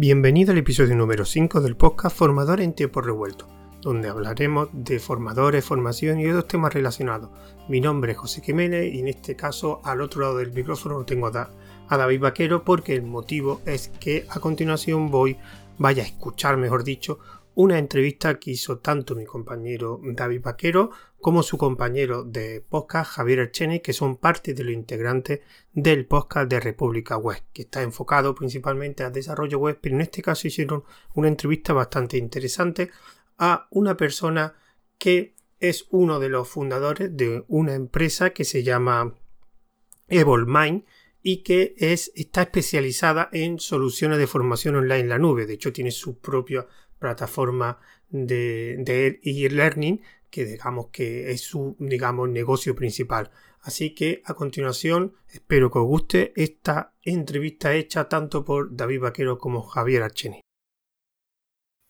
Bienvenido al episodio número 5 del podcast Formador en Tiempo Revuelto, donde hablaremos de formadores, formación y otros temas relacionados. Mi nombre es José Jiménez y en este caso al otro lado del micrófono tengo a, a David Vaquero porque el motivo es que a continuación voy, vaya a escuchar mejor dicho, una entrevista que hizo tanto mi compañero David Vaquero como su compañero de podcast Javier Ercheni, que son parte de los integrantes del podcast de República Web, que está enfocado principalmente al desarrollo web, pero en este caso hicieron una entrevista bastante interesante a una persona que es uno de los fundadores de una empresa que se llama Evolmind y que es, está especializada en soluciones de formación online en la nube. De hecho, tiene su propia plataforma de e-learning que digamos que es su digamos negocio principal. Así que a continuación espero que os guste esta entrevista hecha tanto por David Vaquero como Javier Archeni.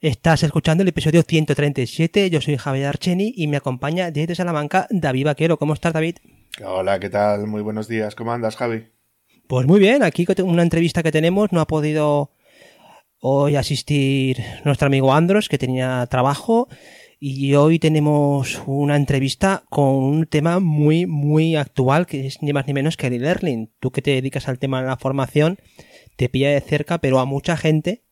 Estás escuchando el episodio 137, yo soy Javier Archeni y me acompaña desde Salamanca David Vaquero. ¿Cómo estás David? Hola, ¿qué tal? Muy buenos días. ¿Cómo andas, Javi? Pues muy bien, aquí una entrevista que tenemos no ha podido hoy asistir nuestro amigo Andros, que tenía trabajo, y hoy tenemos una entrevista con un tema muy, muy actual, que es ni más ni menos que el e-learning. Tú que te dedicas al tema de la formación, te pilla de cerca, pero a mucha gente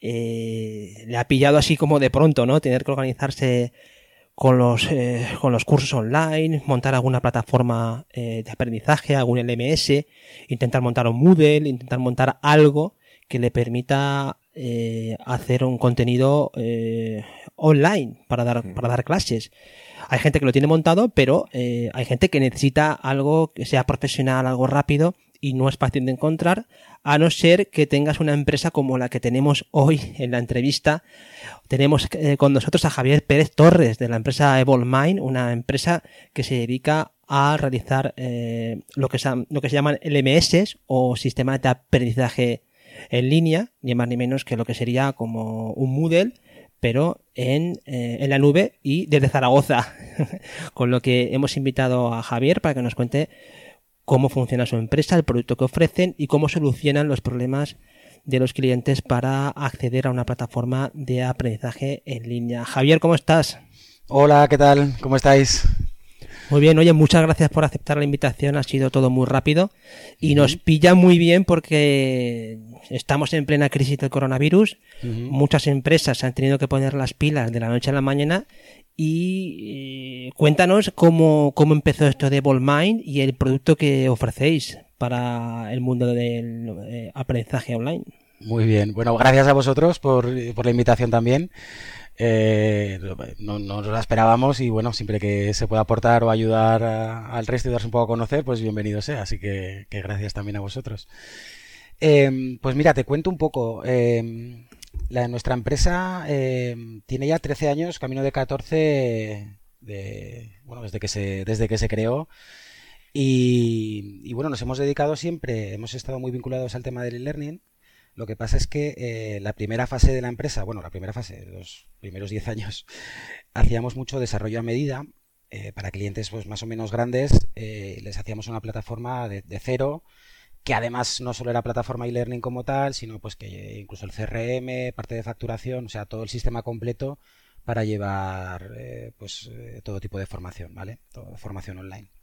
eh, le ha pillado así como de pronto, ¿no? Tener que organizarse con los, eh, con los cursos online, montar alguna plataforma eh, de aprendizaje, algún LMS, intentar montar un Moodle, intentar montar algo que le permita eh, hacer un contenido eh, online para dar, para dar clases. Hay gente que lo tiene montado, pero eh, hay gente que necesita algo que sea profesional, algo rápido y no es fácil de encontrar, a no ser que tengas una empresa como la que tenemos hoy en la entrevista. Tenemos con nosotros a Javier Pérez Torres de la empresa Evolmind, una empresa que se dedica a realizar lo, que se, lo que se llaman LMS o sistemas de aprendizaje en línea, ni más ni menos que lo que sería como un Moodle, pero en, eh, en la nube y desde Zaragoza. Con lo que hemos invitado a Javier para que nos cuente cómo funciona su empresa, el producto que ofrecen y cómo solucionan los problemas de los clientes para acceder a una plataforma de aprendizaje en línea. Javier, ¿cómo estás? Hola, ¿qué tal? ¿Cómo estáis? Muy bien, oye, muchas gracias por aceptar la invitación, ha sido todo muy rápido y nos pilla muy bien porque estamos en plena crisis del coronavirus, muchas empresas han tenido que poner las pilas de la noche a la mañana y eh, cuéntanos cómo, cómo empezó esto de Ballmind y el producto que ofrecéis para el mundo del eh, aprendizaje online. Muy bien, bueno, gracias a vosotros por, por la invitación también. Eh, no, nos la esperábamos y bueno, siempre que se pueda aportar o ayudar al resto y darse un poco a conocer, pues bienvenido sea. Así que, gracias también a vosotros. Em, pues mira, te cuento un poco. Eh, la, nuestra empresa em, tiene ya 13 años, camino de 14, de, bueno, desde que se, desde que se creó. Y, y bueno, nos hemos dedicado siempre, hemos estado muy vinculados al tema del e-learning lo que pasa es que eh, la primera fase de la empresa, bueno, la primera fase, los primeros 10 años, hacíamos mucho desarrollo a medida eh, para clientes pues, más o menos grandes. Eh, les hacíamos una plataforma de, cero, que además no solo era plataforma e-learning como tal, sino pues que incluso el CRM, parte de facturación, o sea, todo el sistema completo para llevar pues todo tipo de formación, ¿vale? Formación online.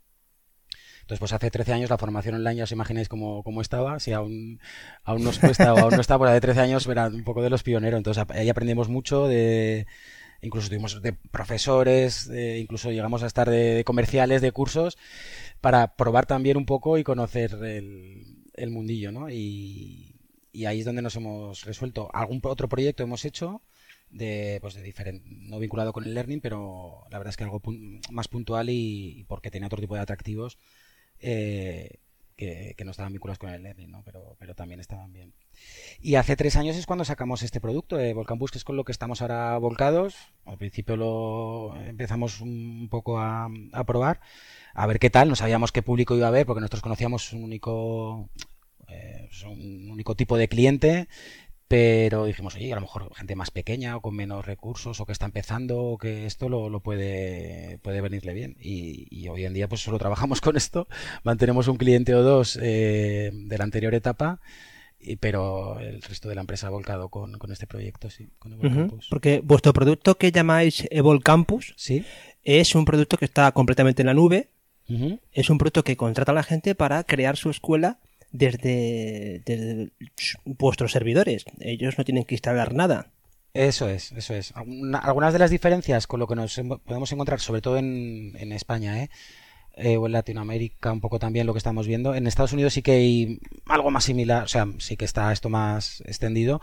Entonces, pues hace 13 años la formación online, ya os imagináis cómo, cómo estaba. Si aún, aún nos cuesta o aún no está, la de 13 años era un poco de los pioneros. Entonces, ahí aprendimos mucho de incluso tuvimos de profesores, incluso llegamos a estar de, comerciales, de cursos, para probar también un poco y conocer el, mundillo, ¿no? Y, ahí es donde nos hemos resuelto. Algún otro proyecto hemos hecho de, pues de diferente, no vinculado con el learning, pero la verdad es que algo más puntual y, y porque tenía otro tipo de atractivos eh, que, no estaban vinculados con el learning, ¿no? pero, pero también estaban bien. Y hace tres años es cuando sacamos este producto de Volcan Bus, que es con lo que estamos ahora volcados. Al principio lo empezamos un poco a, probar, a ver qué tal. No sabíamos qué público iba a haber, porque nosotros conocíamos un único, eh, un único tipo de cliente pero dijimos, oye, a lo mejor gente más pequeña o con menos recursos o que está empezando o que esto lo, lo puede, puede venirle bien. Y, hoy en día pues solo trabajamos con esto, mantenemos un cliente o dos eh, de la anterior etapa pero el resto de la empresa ha volcado con, este proyecto, sí, con Porque vuestro producto que llamáis Evol Campus ¿Sí? es un producto que está completamente en la nube. Es un producto que contrata a la gente para crear su escuela desde, vuestros servidores. Ellos no tienen que instalar nada. Eso es, eso es. algunas de las diferencias con lo que nos podemos encontrar, sobre todo en, en España, ¿eh? Eh, o en Latinoamérica un poco también lo que estamos viendo. En Estados Unidos sí que hay algo más similar, o sea, sí que está esto más extendido.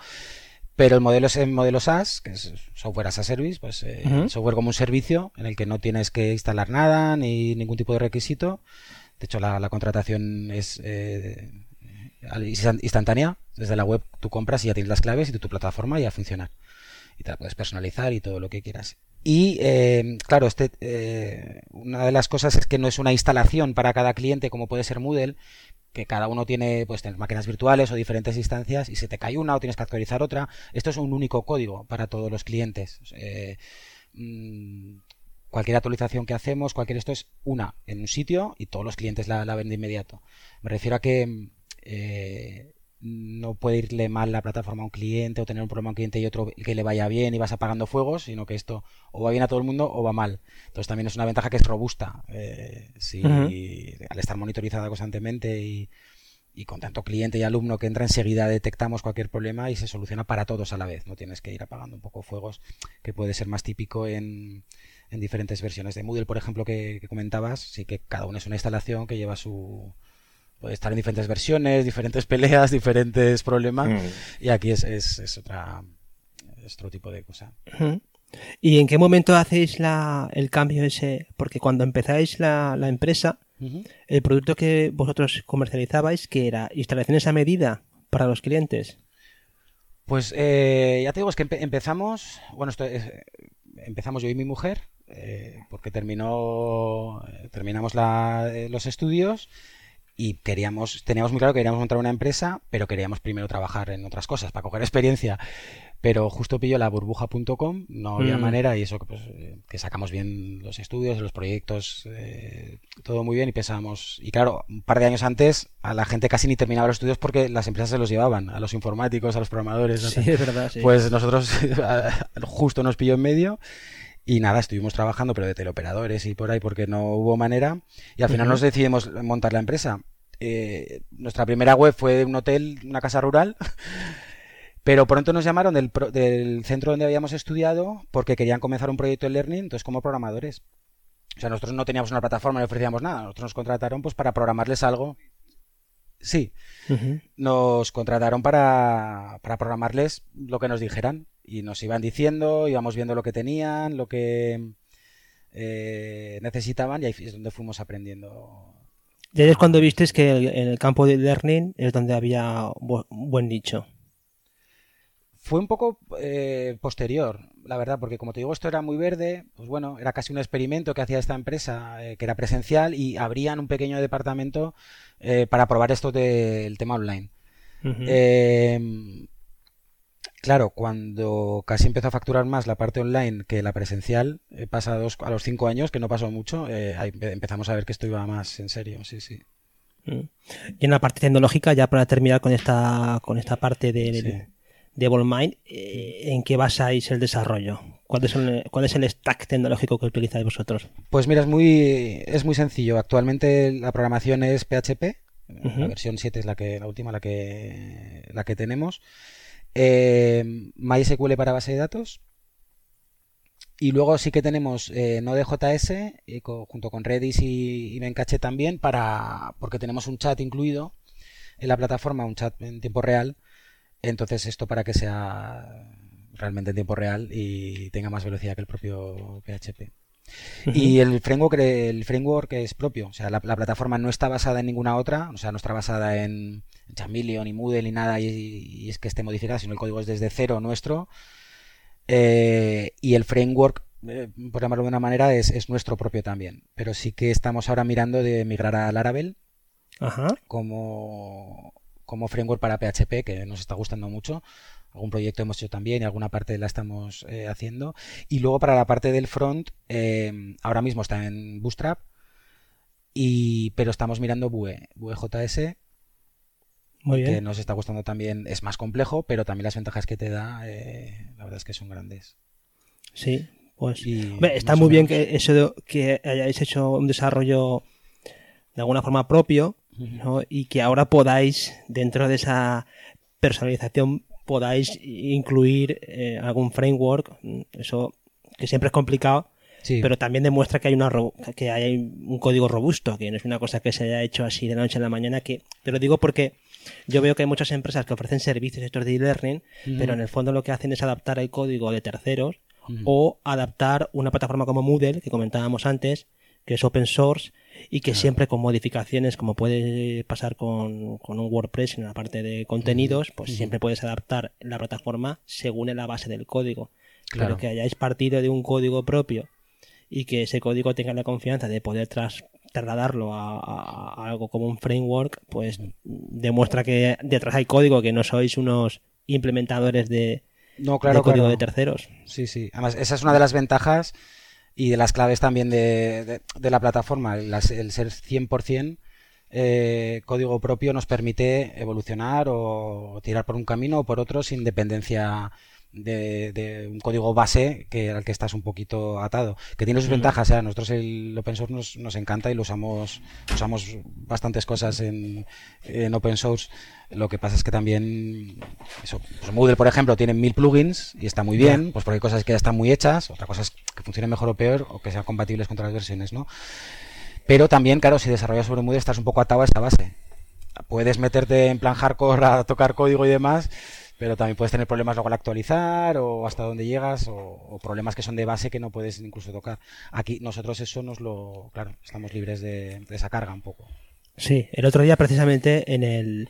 Pero el modelo es el modelo SaaS, que es software as a service, pues eh, software como un servicio en el que no tienes que instalar nada ni ningún tipo de requisito. De hecho, la, contratación es eh, instantánea. Desde la web tú compras y ya tienes las claves y tu, plataforma ya funciona. Y te la puedes personalizar y todo lo que quieras. Y eh, claro, este, eh, una de las cosas es que no es una instalación para cada cliente como puede ser Moodle, que cada uno tiene pues máquinas virtuales o diferentes instancias y se te cae una o tienes que actualizar otra. Esto es un único código para todos los clientes. Mm, cualquier actualización que hacemos, cualquier esto es una en un sitio y todos los clientes la, ven de inmediato. Me refiero a que no puede irle mal la plataforma a un cliente o tener un problema a un cliente y otro que le vaya bien y vas apagando fuegos, sino que esto o va bien a todo el mundo o va mal. Entonces también es una ventaja que es robusta. Eh, si, Al estar monitorizada constantemente y, con tanto cliente y alumno que entra enseguida detectamos cualquier problema y se soluciona para todos a la vez. No tienes que ir apagando un poco fuegos, que puede ser más típico en, en diferentes versiones de Moodle, por ejemplo, que comentabas. Sí que cada uno es una instalación que lleva su puede estar en diferentes versiones, diferentes peleas, diferentes problemas. Mm. Y aquí es, es, otra, otro tipo de cosa. ¿Y en qué momento hacéis la, el cambio ese? Porque cuando empezáis la, la empresa, el producto que vosotros comercializabais, que era instalaciones a medida para los clientes. Pues eh, ya te digo, es que empezamos, bueno, esto empezamos yo y mi mujer, eh, porque terminó, terminamos la, eh, los estudios y queríamos, teníamos muy claro que queríamos montar una empresa, pero queríamos primero trabajar en otras cosas para coger experiencia. Pero justo pilló la burbuja.com, no había mm. manera y eso pues, eh, que sacamos bien los estudios, los proyectos, eh, todo muy bien y pensábamos, y claro, un par de años antes a la gente casi ni terminaba los estudios porque las empresas se los llevaban, a los informáticos, a los programadores. Sí, es verdad, Pues nosotros justo nos pilló en medio y nada, estuvimos trabajando, pero de teleoperadores y por ahí, porque no hubo manera. Y al final nos decidimos montar la empresa. Eh, nuestra primera web fue de un hotel, una casa rural. Pero pronto nos llamaron del, del, centro donde habíamos estudiado porque querían comenzar un proyecto de learning, entonces como programadores. O sea, nosotros no teníamos una plataforma, no ofrecíamos nada. Nosotros nos contrataron pues para programarles algo. Sí. Nos contrataron para, para programarles lo que nos dijeran y nos iban diciendo, íbamos viendo lo que tenían, lo que eh, necesitaban y ahí es donde fuimos aprendiendo. Y es cuando viste que en el campo de learning es donde había un buen nicho. Fue un poco eh, posterior, la verdad, porque como te digo, esto era muy verde, pues bueno, era casi un experimento que hacía esta empresa, eh, que era presencial, y abrían un pequeño departamento para probar esto del tema online. Claro, cuando casi empezó a facturar más la parte online que la presencial, eh, pasados a los cinco años, que no pasó mucho, eh, empezamos a ver que esto iba más en serio, sí, sí. Mm. Y en la parte tecnológica, ya para terminar con esta, con esta parte de, de Volmind, eh, ¿en qué basáis el desarrollo? ¿Cuál es el, ¿Cuál es el stack tecnológico que utilizáis vosotros? Pues mira, es muy, es muy sencillo. Actualmente la programación es PHP, la versión 7 es la que, la última, la que, la que tenemos eh, MySQL para base de datos. Y luego sí que tenemos eh, Node.js y junto con Redis y, y Memcache también para porque tenemos un chat incluido en la plataforma, un chat en tiempo real. Entonces esto para que sea realmente en tiempo real y tenga más velocidad que el propio PHP. Y el framework, el framework es propio, o sea, la, plataforma no está basada en ninguna otra, o sea, no está basada en Chameleon ni Moodle ni nada y, es que esté modificada, sino el código es desde cero nuestro. Eh, y el framework, eh, por llamarlo de una manera, es, nuestro propio también. Pero sí que estamos ahora mirando de migrar a Laravel Como, como framework para PHP, que nos está gustando mucho algún proyecto hemos hecho también y alguna parte la estamos eh, haciendo. Y luego para la parte del front, eh, ahora mismo está en Bootstrap, y, pero estamos mirando Vue, Vue.js. Muy bien. que nos está gustando también, es más complejo, pero también las ventajas que te da, eh, la verdad es que son grandes. Sí, pues Y hombre, está muy bien que eso de- que hayáis hecho un desarrollo de alguna forma propio ¿no? y que ahora podáis dentro de esa personalización podáis incluir eh, algún framework eso que siempre es complicado Sí. pero también demuestra que hay una que hay un código robusto que no es una cosa que se haya hecho así de la noche a la mañana que te lo digo porque yo veo que hay muchas empresas que ofrecen servicios estos de e-learning pero en el fondo lo que hacen es adaptar el código de terceros o adaptar una plataforma como Moodle que comentábamos antes que es open source y que siempre con modificaciones como puede pasar con, con un WordPress en la parte de contenidos pues siempre puedes adaptar la plataforma según la base del código Claro. pero que hayáis partido de un código propio y que ese código tenga la confianza de poder tras- trasladarlo a, a- a algo como un framework, pues demuestra que detrás hay código, que no sois unos implementadores de, No, claro, de código claro. de terceros. Sí, sí. Además, esa es una de las ventajas y de las claves también de, de- la plataforma. Las- el ser 100% eh, código propio nos permite evolucionar o tirar por un camino o por otro sin dependencia de, de un código base que al que estás un poquito atado. Que tiene sus ventajas. ¿eh? A nosotros el open source nos, nos encanta y lo usamos, usamos bastantes cosas en, en open source. Lo que pasa es que también eso, pues Moodle, por ejemplo, tiene mil plugins y está muy bien, pues porque hay cosas que ya están muy hechas, otra cosa es que funcionen mejor o peor o que sean compatibles con otras versiones, ¿no? Pero también, claro, si desarrollas sobre Moodle estás un poco atado a esa base. Puedes meterte en plan hardcore a tocar código y demás, pero también puedes tener problemas luego al actualizar o hasta dónde llegas o, o problemas que son de base que no puedes incluso tocar. Aquí nosotros eso nos lo, claro, estamos libres de, de esa carga un poco. Sí, el otro día precisamente en el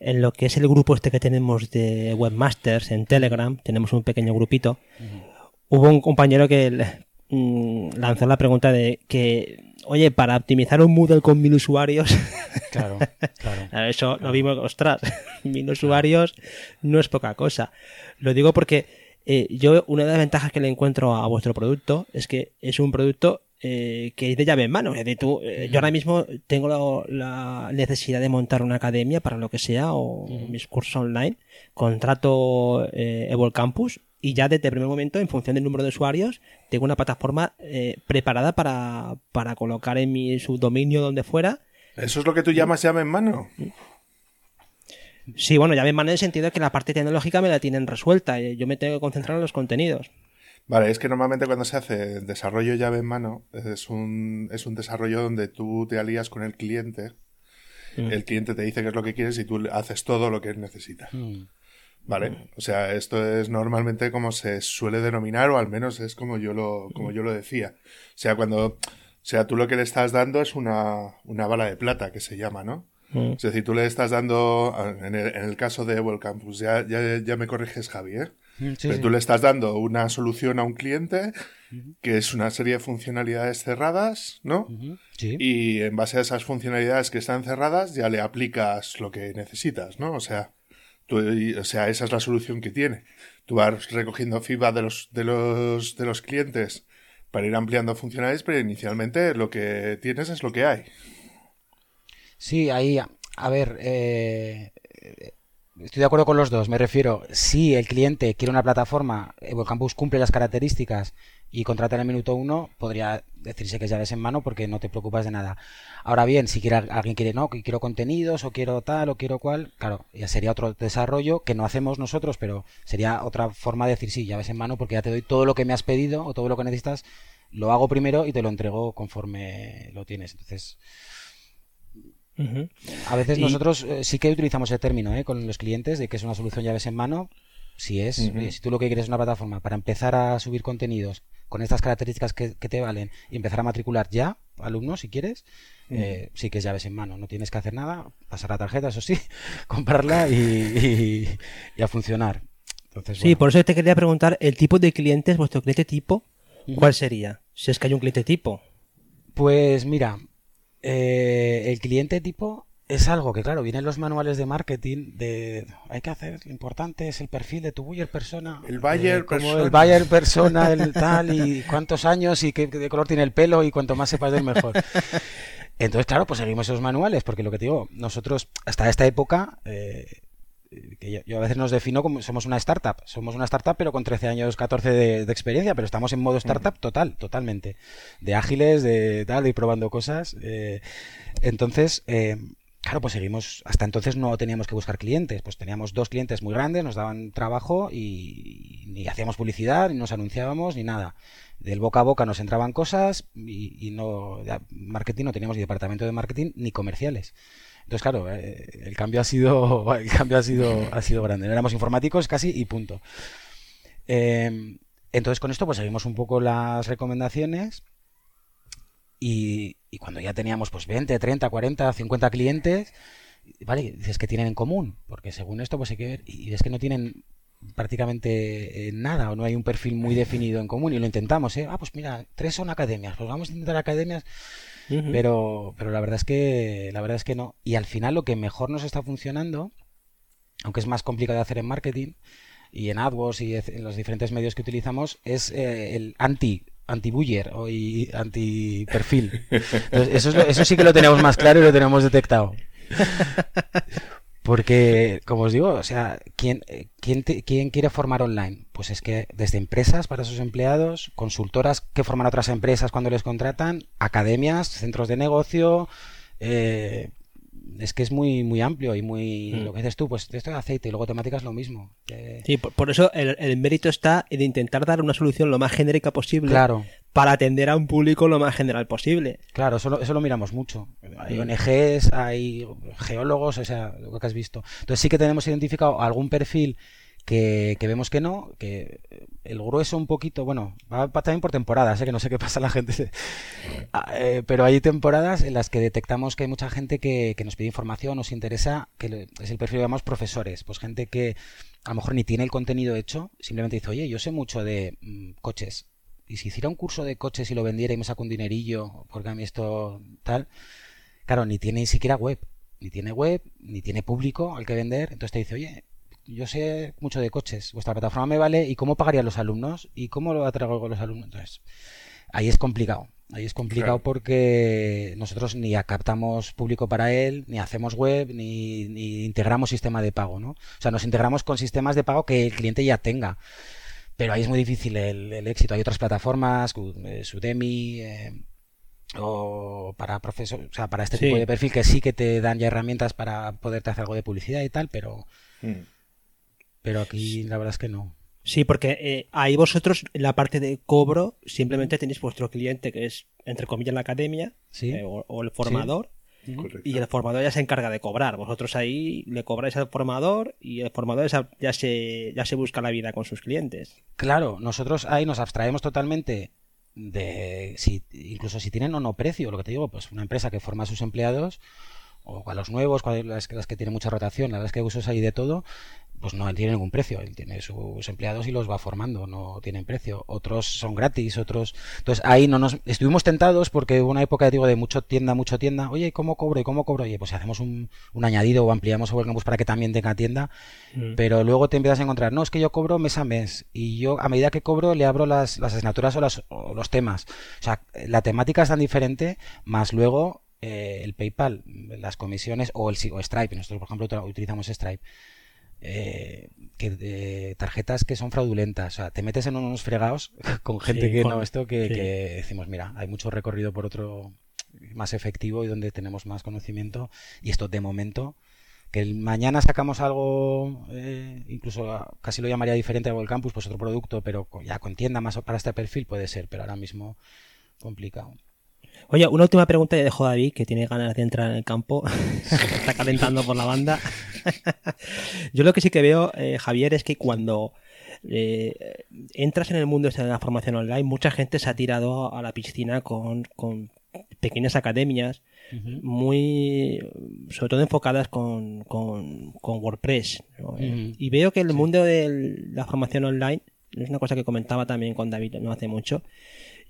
en lo que es el grupo este que tenemos de webmasters en Telegram, tenemos un pequeño grupito, hubo un compañero que mm, lanzó la pregunta de que, oye, para optimizar un Moodle con mil usuarios, Claro, claro. Claro, Eso lo vimos, ostras, mil usuarios no es poca cosa. Lo digo porque eh, yo una de las ventajas que le encuentro a vuestro producto es que es un producto eh, que es de llave en mano. Es decir, tú, eh, yo ahora mismo tengo la, la necesidad de montar una academia para lo que sea o mis cursos online, contrato eh, Evol Campus y ya desde el primer momento, en función del número de usuarios, tengo una plataforma eh, preparada para, para colocar en mi subdominio donde fuera ¿Eso es lo que tú llamas llave en mano? Sí, bueno, llave en mano en el sentido de que la parte tecnológica me la tienen resuelta. eh, Yo me tengo que concentrar en los contenidos. Vale, es que normalmente cuando se hace desarrollo llave en mano es un, es un desarrollo donde tú te alías con el cliente. El cliente te dice qué es lo que quieres y tú haces todo lo que él necesita. Mm. ¿Vale? O sea, esto es normalmente como se suele denominar, o al menos es como yo lo, como yo lo decía. O sea, cuando, o sea, tú lo que le estás dando es una, una bala de plata, que se llama, ¿no? Mm. Es decir, tú le estás dando, en el, en el caso de Evil Campus, ya, ya, ya me corriges, Javi, ¿eh? Sí, Pero sí. tú le estás dando una solución a un cliente que es una serie de funcionalidades cerradas, ¿no? Sí. Y en base a esas funcionalidades que están cerradas ya le aplicas lo que necesitas, ¿no? O sea, o sea, esa es la solución que tiene. Tú vas recogiendo feedback de los, de los, de los clientes para ir ampliando funcionalidades, pero inicialmente lo que tienes es lo que hay. Sí, ahí, a ver, eh, estoy de acuerdo con los dos. Me refiero, si el cliente quiere una plataforma, Campus cumple las características y contrata en el minuto uno, podría decirse que es llaves en mano porque no te preocupas de nada. Ahora bien, si quiere, alguien quiere, no, que quiero contenidos o quiero tal o quiero cual, claro, ya sería otro desarrollo que no hacemos nosotros, pero sería otra forma de decir sí, llaves en mano porque ya te doy todo lo que me has pedido o todo lo que necesitas, lo hago primero y te lo entrego conforme lo tienes. Entonces, A veces Y- nosotros eh, sí que utilizamos el término ¿eh? con los clientes de que es una solución llaves en mano. Si es, oye, si tú lo que quieres es una plataforma para empezar a subir contenidos con estas características que, que te valen y empezar a matricular ya alumnos si quieres, eh, sí que es llaves en mano. No tienes que hacer nada, pasar la tarjeta, eso sí, comprarla y, y- y a funcionar. Entonces, Sí, bueno. por eso te quería preguntar, el tipo de clientes, vuestro cliente tipo. ¿cuál sería? Si es que hay un cliente tipo. Pues mira, eh, el cliente tipo es algo que, claro, viene en los manuales de marketing de hay que hacer, lo importante es el perfil de tu buyer persona. El buyer eh, como persona. El buyer persona, el tal, y cuántos años y qué, qué color tiene el pelo y cuanto más sepas del mejor. Entonces, claro, pues seguimos esos manuales, porque lo que te digo, nosotros hasta esta época, eh, que yo, a veces nos defino como somos una startup, somos una startup pero con 13 años, 14 de, experiencia, pero estamos en modo startup total, totalmente, de ágiles, de tal, de ir probando cosas. Eh, entonces, eh, Claro, pues seguimos, hasta entonces no teníamos que buscar clientes, pues teníamos dos clientes muy grandes, nos daban trabajo y, ni hacíamos publicidad, ni nos anunciábamos, ni nada. Del boca a boca nos entraban cosas y, no, marketing no teníamos ni departamento de marketing ni comerciales. Entonces, claro, eh, el cambio ha sido, el cambio ha sido, ha sido grande. Éramos informáticos casi y punto. Em, entonces, con esto, pues seguimos un poco las recomendaciones y, cuando ya teníamos pues 20, 30, 40, 50 clientes, vale, dices que tienen en común, porque según esto pues hay que ver, y es que no tienen prácticamente eh, nada o no hay un perfil muy definido en común y lo intentamos, ¿eh? Ah, pues mira, tres son academias, pues vamos a intentar academias, pero, pero la verdad es que la verdad es que no. Y al final lo que mejor nos está funcionando, aunque es más complicado de hacer en marketing y en AdWords y en los diferentes medios que utilizamos, es eh, el anti anti-buyer o anti-perfil. Eso, eso sí que lo tenemos más claro y lo tenemos detectado. Porque, como os digo, o sea, ¿quién, quién, ¿quién, quiere formar online? Pues es que desde empresas para sus empleados, consultoras que forman otras empresas cuando les contratan, academias, centros de negocio, eh, es que es muy muy amplio y muy mm. lo que dices tú pues esto de aceite y luego temáticas lo mismo sí por, eso el, mérito está en intentar dar una solución lo más genérica posible claro. para atender a un público lo más general posible. Claro eso lo, eso lo miramos mucho. Hay ONGs hay geólogos o sea lo que has visto. Entonces sí que tenemos identificado algún perfil que, vemos que no, que el grueso un poquito, bueno, va, también por temporadas, ¿eh? que no sé qué pasa la gente, ah, eh, pero hay temporadas en las que detectamos que hay mucha gente que, nos pide información, nos interesa, que es el perfil que llamamos profesores, pues gente que a lo mejor ni tiene el contenido hecho, simplemente dice, oye, yo sé mucho de mm, coches, y si hiciera un curso de coches y lo vendiera y me saco un dinerillo, porque a mí esto tal, claro, ni tiene ni siquiera web, ni tiene web, ni tiene público al que vender, entonces te dice, oye, yo sé mucho de coches, vuestra plataforma me vale, ¿y cómo pagarían los alumnos? ¿Y cómo lo atraigo con los alumnos? Entonces, ahí es complicado. Ahí es complicado porque nosotros ni captamos público para él, ni hacemos web, ni, integramos sistema de pago, ¿no? O sea, nos integramos con sistemas de pago que el cliente ya tenga. Pero ahí es muy difícil el, éxito. Hay otras plataformas, eh, Udemy, eh, o para profesor, o sea, para este tipo de perfil que sí que te dan ya herramientas para poderte hacer algo de publicidad y tal, pero mm. Pero aquí la verdad es que no. Sí, porque eh, ahí vosotros, en la parte de cobro, simplemente tenéis vuestro cliente, que es, entre comillas, la academia, eh, o, el formador, y el formador ya se encarga de cobrar. Vosotros ahí le cobráis al formador y el formador ya se, ya se busca la vida con sus clientes. Claro, nosotros ahí nos abstraemos totalmente de si incluso si tienen o no precio, lo que te digo, pues una empresa que forma a sus empleados o a los nuevos, las que, las que tienen mucha rotación, la verdad es que usos ahí de todo, pues no tiene ningún precio. Él tiene sus empleados y los va formando, no tienen precio. Otros son gratis, otros. Entonces ahí no nos estuvimos tentados porque hubo una época digo de mucho tienda, mucho tienda. Oye, ¿cómo cobro? ¿Y cómo cobro? Oye, pues si hacemos un, añadido o ampliamos el campus para que también tenga tienda. Mm. Pero luego te empiezas a encontrar, no, es que yo cobro mes a mes y yo a medida que cobro le abro las, las asignaturas o, las, o los temas. O sea, la temática es tan diferente, más luego eh, el PayPal, las comisiones o el o Stripe. Nosotros, por ejemplo, utilizamos Stripe eh, que, tarjetas que son fraudulentas. O sea, te metes en unos fregados con gente que no, esto que, decimos, mira, hay mucho recorrido por otro más efectivo y donde tenemos más conocimiento. Y esto de momento, que mañana sacamos algo, eh, incluso casi lo llamaría diferente a el campus, pues otro producto, pero ya con tienda más para este perfil puede ser, pero ahora mismo complicado. Oye, una última pregunta y dejo a David, que tiene ganas de entrar en el campo. está calentando por la banda. Yo lo que sí que veo, eh, Javier, es que cuando eh, entras en el mundo este de la formación online, mucha gente se ha tirado a la piscina con, pequeñas academias, muy, sobre todo enfocadas con, WordPress. Y veo que el mundo de la formación online, es una cosa que comentaba también con David no hace mucho,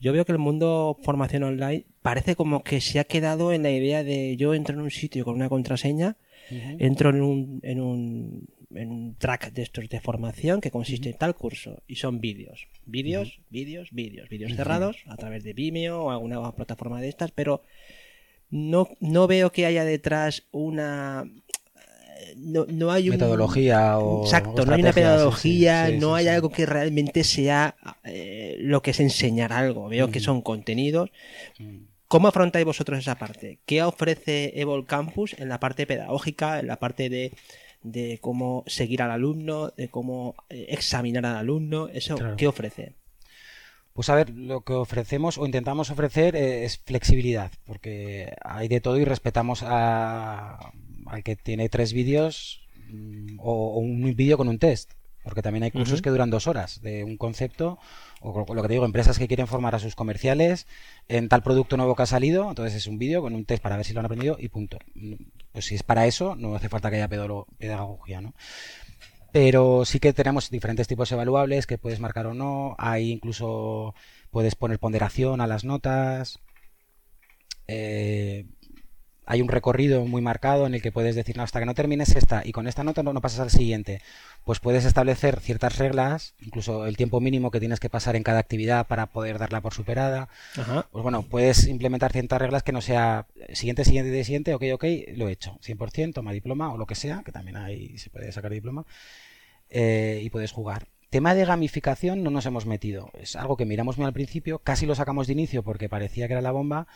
yo veo que el mundo formación online parece como que se ha quedado en la idea de yo entro en un sitio con una contraseña, entro en un, en un, en un track de estos de formación que consiste en tal curso y son vídeos, vídeos, vídeos, vídeos, vídeos cerrados a través de Vimeo o alguna plataforma de estas, pero no, no veo que haya detrás una no, no hay metodología o exacto no hay una pedagogía no hay algo que realmente sea eh, lo que es enseñar algo veo que son contenidos mm. ¿Cómo afrontáis vosotros esa parte? ¿Qué ofrece Evol Campus en la parte pedagógica, en la parte de, cómo seguir al alumno, de cómo eh, examinar al alumno? ¿Eso qué ofrece? Pues a ver, lo que ofrecemos o intentamos ofrecer eh, es flexibilidad, porque hay de todo y respetamos a, al que tiene tres vídeos mm, o, un vídeo con un test, porque también hay cursos que duran dos horas de un concepto o lo que te digo, empresas que quieren formar a sus comerciales en tal producto nuevo que ha salido, entonces es un vídeo con un test para ver si lo han aprendido y punto. Pues si es para eso, no hace falta que haya pedagogía, ¿no? Pero sí que tenemos diferentes tipos evaluables que puedes marcar o no, hay incluso puedes poner ponderación a las notas. Eh, hay un recorrido muy marcado en el que puedes decir, no, hasta que no termines esta y con esta nota no, pasas al siguiente. Pues puedes establecer ciertas reglas, incluso el tiempo mínimo que tienes que pasar en cada actividad para poder darla por superada. Pues bueno, puedes implementar ciertas reglas que no sea siguiente, siguiente, siguiente, ok, ok, lo he hecho. 100%, toma diploma o lo que sea, que también ahí se puede sacar diploma. Eh, y puedes jugar. Tema de gamificación no nos hemos metido. Es algo que miramos muy al principio, casi lo sacamos de inicio porque parecía que era la bomba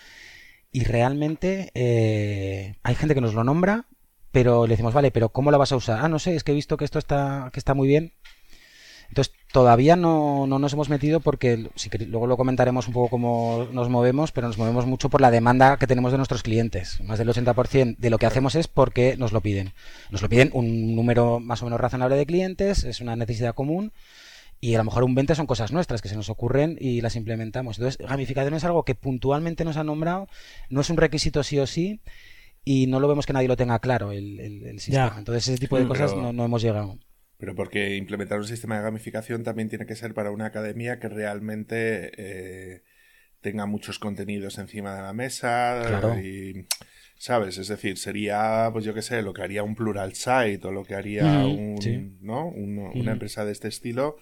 y realmente eh, hay gente que nos lo nombra, pero le decimos, vale, pero ¿cómo la vas a usar? Ah, no sé, es que he visto que esto está, que está muy bien. Entonces, todavía no, no nos hemos metido porque, si luego lo comentaremos un poco cómo nos movemos, pero nos movemos mucho por la demanda que tenemos de nuestros clientes. Más del 80% de lo que hacemos es porque nos lo piden. Nos lo piden un número más o menos razonable de clientes, es una necesidad común y a lo mejor un 20 son cosas nuestras que se nos ocurren y las implementamos. Entonces, gamificación es algo que puntualmente nos han nombrado, no es un requisito sí o sí y no lo vemos que nadie lo tenga claro el, sistema. Entonces, ese tipo de cosas no, hemos llegado. Pero porque implementar un sistema de gamificación también tiene que ser para una academia que realmente eh, tenga muchos contenidos encima de la mesa y ¿sabes? Es decir, sería, pues yo qué sé, lo que haría un plural site o lo que haría un, ¿no? una empresa de este estilo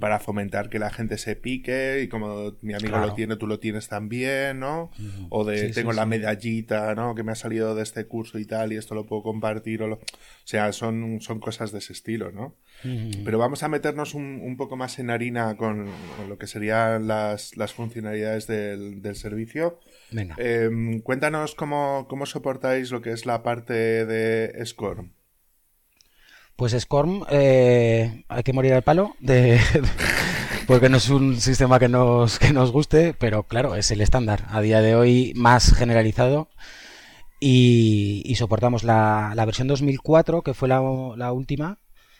para fomentar que la gente se pique y como mi amigo lo tiene, tú lo tienes también, ¿no? O de tengo la medallita, ¿no? Que me ha salido de este curso y tal y esto lo puedo compartir o lo... O sea, son, son cosas de ese estilo, ¿no? Pero vamos a meternos un, poco más en harina con, lo que serían las, las funcionalidades del, del servicio. Venga. Em, cuéntanos cómo, cómo soportáis lo que es la parte de SCORM. Pues Scorm, eh, hay que morir al palo, de, porque no es un sistema que nos, que nos guste, pero claro, es el estándar. A día de hoy más generalizado. Y, soportamos la, versión 2004, que fue la, última,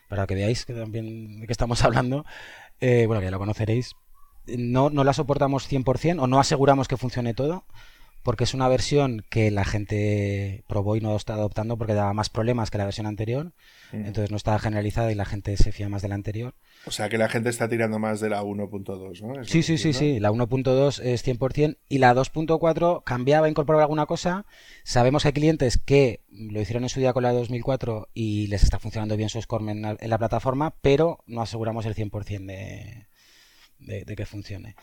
para que veáis que también de qué estamos hablando. Eh, bueno, ya lo conoceréis. No, no la soportamos 100% o no aseguramos que funcione todo porque es una versión que la gente probó y no está adoptando porque daba más problemas que la versión anterior. Entonces no está generalizada y la gente se fía más de la anterior. O sea que la gente está tirando más de la 1.2, ¿no? Sí, sí, sí, sí. La 1.2 es 100% y la 2.4 cambiaba, incorporaba alguna cosa. Sabemos que hay clientes que lo hicieron en su día con la 2004 y les está funcionando bien su score en la plataforma, pero no aseguramos el 100% de, de, que funcione.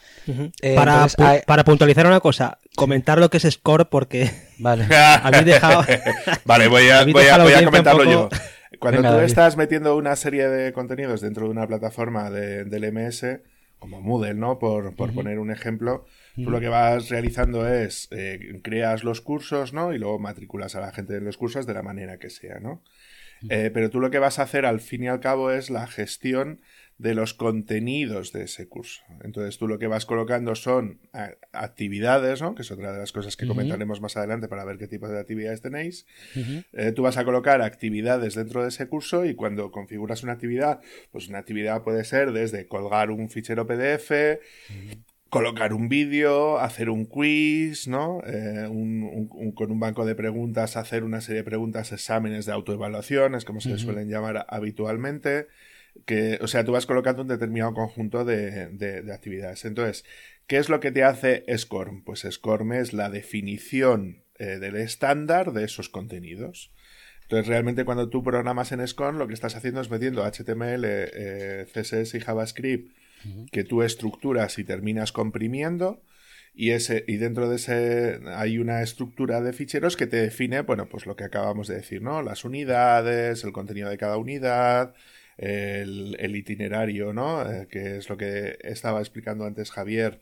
Eh, para, puntualizar una cosa, comentar lo que es Score porque vale. habéis dejado... vale, voy a, voy a, comentarlo yo. Cuando tú estás metiendo una serie de contenidos dentro de una plataforma de, del MS, como Moodle, ¿no? Por, por poner un ejemplo, tú lo que vas realizando es eh, creas los cursos, ¿no? Y luego matriculas a la gente en los cursos de la manera que sea, ¿no? Eh, pero tú lo que vas a hacer al fin y al cabo es la gestión de los contenidos de ese curso. Entonces tú lo que vas colocando son actividades, ¿no? que es otra de las cosas que comentaremos más adelante para ver qué tipo de actividades tenéis. Eh, tú vas a colocar actividades dentro de ese curso y cuando configuras una actividad, pues una actividad puede ser desde colgar un fichero PDF, colocar un vídeo, hacer un quiz, ¿no? Eh, con un banco de preguntas, hacer una serie de preguntas, exámenes de autoevaluación, es como se suelen llamar habitualmente que, o sea, tú vas colocando un determinado conjunto de, de, actividades. Entonces, ¿qué es lo que te hace SCORM? Pues SCORM es la definición eh, del estándar de esos contenidos. Entonces, realmente cuando tú programas en SCORM, lo que estás haciendo es metiendo HTML, eh, CSS y JavaScript que tú estructuras y terminas comprimiendo y, ese, y dentro de ese hay una estructura de ficheros que te define, bueno, pues lo que acabamos de decir, ¿no? Las unidades, el contenido de cada unidad, el, el itinerario, ¿no? Eh, que es lo que estaba explicando antes Javier,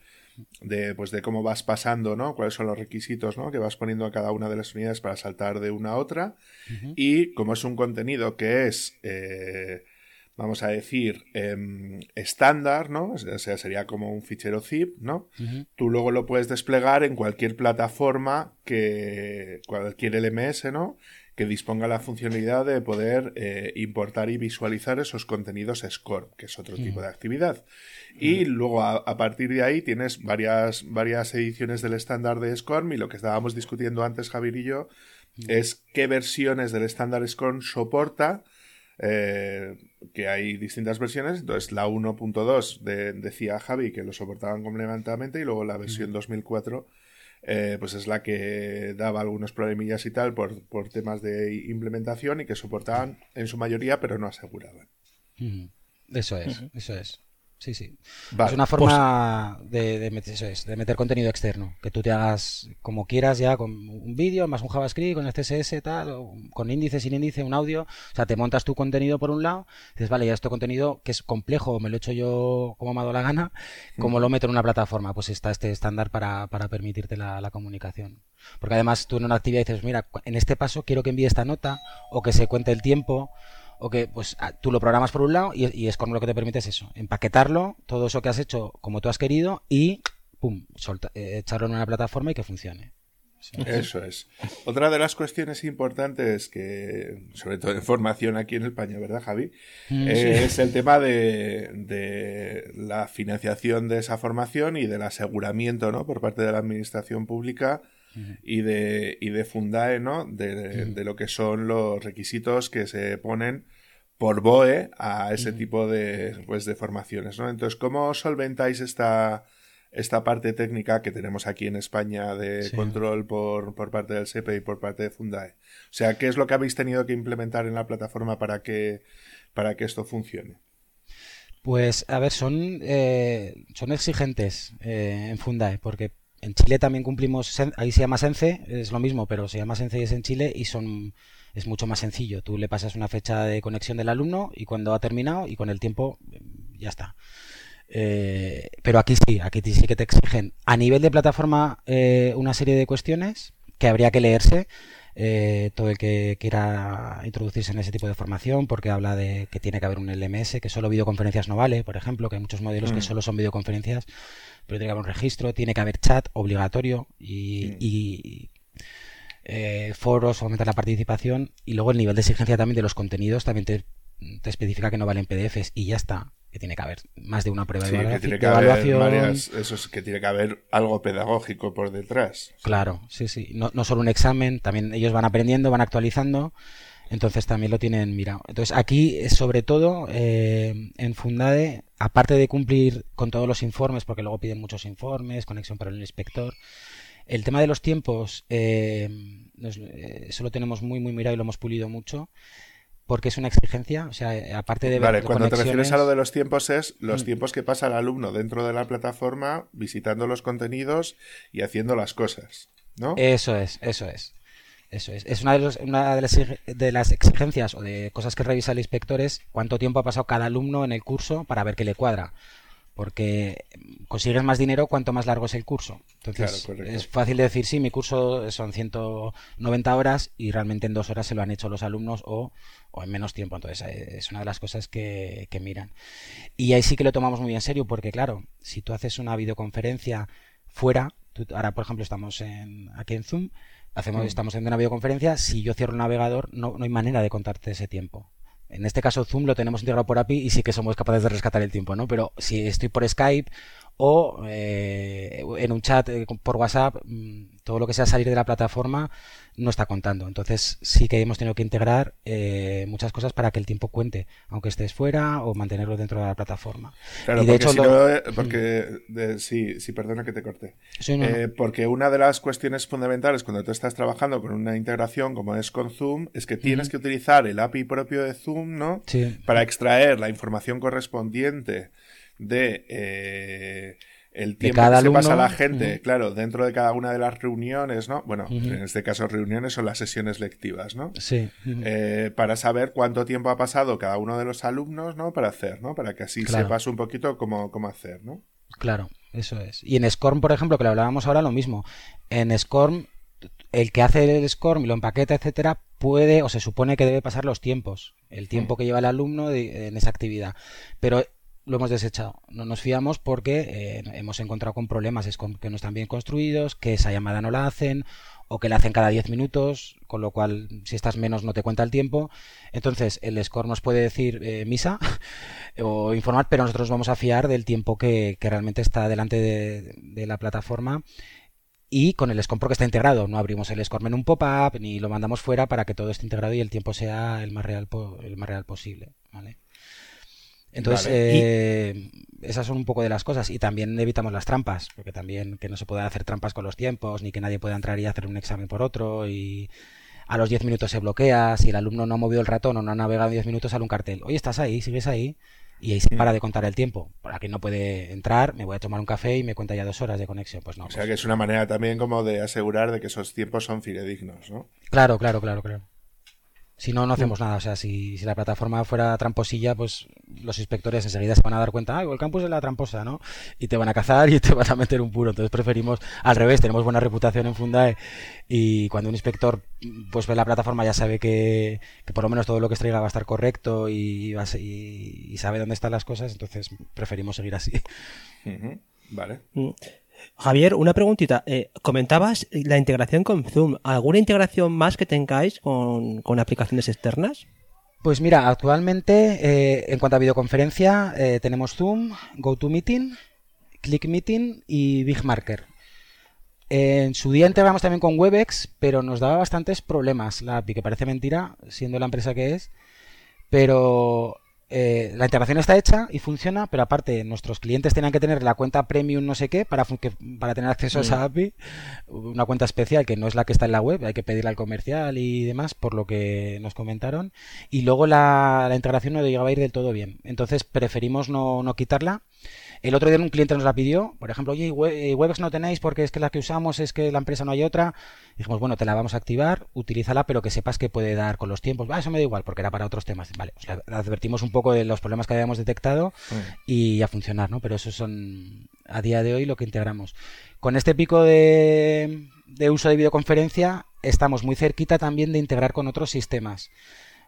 de, pues de cómo vas pasando, ¿no? Cuáles son los requisitos, ¿no? Que vas poniendo a cada una de las unidades para saltar de una a otra. Y como es un contenido que es... Eh, vamos a decir, em, estándar, ¿no? O sea, sería como un fichero zip, ¿no? Tú luego lo puedes desplegar en cualquier plataforma que, cualquier LMS, ¿no? Que disponga la funcionalidad de poder eh, importar y visualizar esos contenidos SCORM, que es otro tipo de actividad. Y luego a, partir de ahí tienes varias, varias ediciones del estándar de SCORM y lo que estábamos discutiendo antes, Javier y yo, es qué versiones del estándar SCORM soporta eh, que hay distintas versiones. Entonces, la 1.2 decía Javi que lo soportaban complementarmente y luego la versión 2004 eh, pues es la que daba algunos problemillas y tal por, por, temas de implementación y que soportaban en su mayoría, pero no aseguraban. Eso es, eso es. Sí, sí. es una forma de, de, meter, de, meter, contenido externo, que tú te hagas como quieras ya con un vídeo, más un JavaScript, con el CSS, tal, con índice, sin índice, un audio. O sea, te montas tu contenido por un lado, dices, vale, ya este contenido que es complejo, me lo he hecho yo como me ha dado la gana, como lo meto en una plataforma? Pues está este estándar para, para permitirte la, la comunicación. Porque además tú en una actividad dices, mira, en este paso quiero que envíe esta nota o que se cuente el tiempo o que pues tú lo programas por un lado y, es como lo que te permite es eso, empaquetarlo, todo eso que has hecho como tú has querido y pum, eh, echarlo en una plataforma y que funcione. Eso es. Otra de las cuestiones importantes que, sobre todo en formación aquí en España, ¿verdad, Javi? Mm, es el tema de, de, la financiación de esa formación y del aseguramiento, ¿no? Por parte de la administración pública y de, y de Fundae, ¿no? De, de, lo que son los requisitos que se ponen por BOE a ese tipo de, pues, de formaciones, ¿no? Entonces, ¿cómo solventáis esta, esta parte técnica que tenemos aquí en España de control por, por, parte del SEPE y por parte de Fundae? O sea, ¿qué es lo que habéis tenido que implementar en la plataforma para que, para que esto funcione? Pues, a ver, son, eh, son exigentes eh, en Fundae, porque en Chile también cumplimos, ahí se llama Sense, es lo mismo, pero se llama Sense y es en Chile y son es mucho más sencillo. Tú le pasas una fecha de conexión del alumno y cuando ha terminado y con el tiempo ya está. Eh, pero aquí sí, aquí sí que te exigen a nivel de plataforma eh, una serie de cuestiones que habría que leerse. Eh, todo el que quiera introducirse en ese tipo de formación, porque habla de que tiene que haber un LMS, que solo videoconferencias no vale, por ejemplo, que hay muchos modelos que mm. solo son videoconferencias pero tiene que haber un registro, tiene que haber chat obligatorio y, eh, foros, aumentar la participación y luego el nivel de exigencia también de los contenidos también te, especifica que no valen PDFs y ya está que tiene que haber más de una prueba de, evaluación, que tiene que Haber eso es que tiene que haber algo pedagógico por detrás. Claro, sí, sí. No, no solo un examen, también ellos van aprendiendo, van actualizando entonces también lo tienen mirado. Entonces aquí, sobre todo, eh, en Fundade, aparte de cumplir con todos los informes, porque luego piden muchos informes, conexión para el inspector, el tema de los tiempos, eh, eso lo tenemos muy, muy mirado y lo hemos pulido mucho porque es una exigencia, o sea, aparte de... Vale, cuando te refieres a lo de los tiempos es los mm. tiempos que pasa el alumno dentro de la plataforma visitando los contenidos y haciendo las cosas, ¿no? Eso es, eso es. Eso es. Es una, de, los, una de, las, de, las, exigencias o de cosas que revisa el inspector es cuánto tiempo ha pasado cada alumno en el curso para ver que le cuadra. Porque consigues más dinero cuanto más largo es el curso. Entonces, es fácil de decir, sí, mi curso son 190 horas y realmente en dos horas se lo han hecho los alumnos o, o en menos tiempo. Entonces, eh, es una de las cosas que, que miran. Y ahí sí que lo tomamos muy en serio porque, claro, si tú haces una videoconferencia fuera, ahora por ejemplo estamos en, aquí en Zoom, Hacemos, mm. Estamos en una videoconferencia, si yo cierro el navegador, no, no hay manera de contarte ese tiempo. En este caso Zoom lo tenemos integrado por API y sí que somos capaces de rescatar el tiempo, ¿no? Pero si estoy por Skype o eh, en un chat eh, por WhatsApp, mm, todo lo que sea salir de la plataforma no está contando. Entonces sí que hemos tenido que integrar eh, muchas cosas para que el tiempo cuente, aunque estés fuera o mantenerlo dentro de la plataforma. Claro, y de porque, hecho, eh, porque sí, sí, perdona que te corte. Eh, porque una de las cuestiones fundamentales cuando tú estás trabajando con una integración como es con Zoom es que tienes que utilizar el API propio de Zoom, ¿no? Para extraer la información correspondiente de el tiempo que se pasa la gente, claro, dentro de cada una de las reuniones, ¿no? Bueno, en este caso reuniones son las sesiones lectivas, ¿no? Sí. Eh, para saber cuánto tiempo ha pasado cada uno de los alumnos, ¿no? Para hacer, ¿no? Para que así sepas un poquito cómo, cómo hacer, ¿no? Claro, eso es. Y en SCORM, por ejemplo, que lo hablábamos ahora, lo mismo. En SCORM, el que hace el SCORM y lo empaqueta, etcétera, puede o se supone que debe pasar los tiempos, el tiempo que lleva el alumno en esa actividad. Pero lo hemos desechado. No nos fiamos porque eh, hemos encontrado con problemas, es que no están bien construidos, que esa llamada no la hacen o que la hacen cada 10 minutos, con lo cual si estás menos no te cuenta el tiempo. Entonces el score nos puede decir eh, misa o informar, pero nosotros vamos a fiar del tiempo que, realmente está delante de, la plataforma y con el score porque está integrado. No abrimos el score en un pop-up ni lo mandamos fuera para que todo esté integrado y el tiempo sea el más real, el más real posible. ¿vale? Entonces, eh, esas son un poco de las cosas. Y también evitamos las trampas, porque también que no se puedan hacer trampas con los tiempos, ni que nadie pueda entrar y hacer un examen por otro. Y a los 10 minutos se bloquea. Si el alumno no ha movido el ratón o no ha navegado 10 minutos, sale un cartel. Oye, estás ahí, sigues ahí. Y ahí se para de contar el tiempo. Por aquí no puede entrar, me voy a tomar un café y me cuenta ya dos horas de conexión. Pues no. O sea pues que es una manera también como de asegurar de que esos tiempos son fidedignos, ¿no? Claro, claro, claro, claro. Si no, no hacemos nada. O sea, si, si, la plataforma fuera tramposilla, pues los inspectores enseguida se van a dar cuenta, ah, el campus es la tramposa, ¿no? Y te van a cazar y te van a meter un puro. Entonces preferimos, al revés, tenemos buena reputación en Fundae y cuando un inspector pues ve la plataforma ya sabe que, que por lo menos todo lo que extraiga va a estar correcto y, y, sabe dónde están las cosas, entonces preferimos seguir así. Vale. Mm. Javier, una preguntita. Eh, comentabas la integración con Zoom. ¿Alguna integración más que tengáis con, aplicaciones externas? Pues mira, actualmente eh, en cuanto a videoconferencia eh, tenemos Zoom, GoToMeeting, ClickMeeting y BigMarker. En su día integramos también con Webex, pero nos daba bastantes problemas la API, que parece mentira, siendo la empresa que es. Pero eh, la integración está hecha y funciona, pero aparte nuestros clientes tenían que tener la cuenta premium no sé qué para, para tener acceso a esa mm. API, una cuenta especial que no es la que está en la web, hay que pedirla al comercial y demás, por lo que nos comentaron. Y luego la, integración no llegaba a ir del todo bien. Entonces preferimos no, no quitarla el otro día un cliente nos la pidió, por ejemplo, oye, eh, Webex no tenéis porque es que la que usamos es que la empresa no hay otra. dijimos, bueno, te la vamos a activar, utilízala, pero que sepas que puede dar con los tiempos. Ah, eso me da igual, porque era para otros temas. Vale, advertimos un poco de los problemas que habíamos detectado y a funcionar, ¿no? Pero eso son a día de hoy lo que integramos. Con este pico de, de uso de videoconferencia, estamos muy cerquita también de integrar con otros sistemas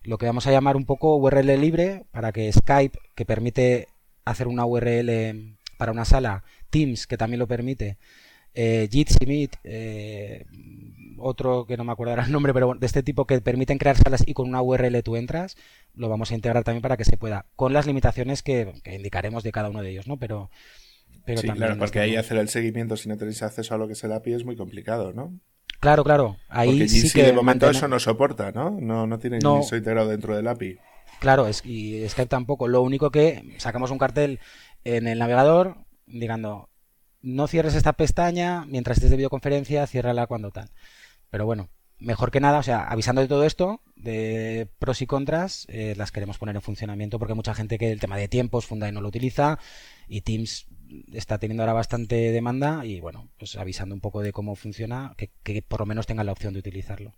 lo que vamos a llamar un poco URL libre para que Skype, que permite hacer una URL para una sala, Teams, que también lo permite, eh, Jitsi Meet, eh, otro que no me acuerdo el nombre, pero de este tipo que permiten crear salas y con una URL tú entras, lo vamos a integrar también para que se pueda, con las limitaciones que, indicaremos de cada uno de ellos, ¿no? Pero, pero sí, claro, porque ahí hacer el seguimiento si no tenéis acceso a lo que es el API es muy complicado, ¿no? Claro, claro. Ahí porque sí que de momento eso no soporta, ¿no? No, no tiene eso integrado dentro del API. Claro, es, y Skype tampoco. Lo único que sacamos un cartel en el navegador indicando no cierres esta pestaña mientras estés de videoconferencia, ciérrala cuando tal. Pero bueno, mejor que nada, o sea, avisando de todo esto, de pros y contras, eh, las queremos poner en funcionamiento porque mucha gente que el tema de tiempos, Fundae no lo utiliza y Teams está teniendo ahora bastante demanda y bueno, pues avisando un poco de cómo funciona, que, que por lo menos tengan la opción de utilizarlo.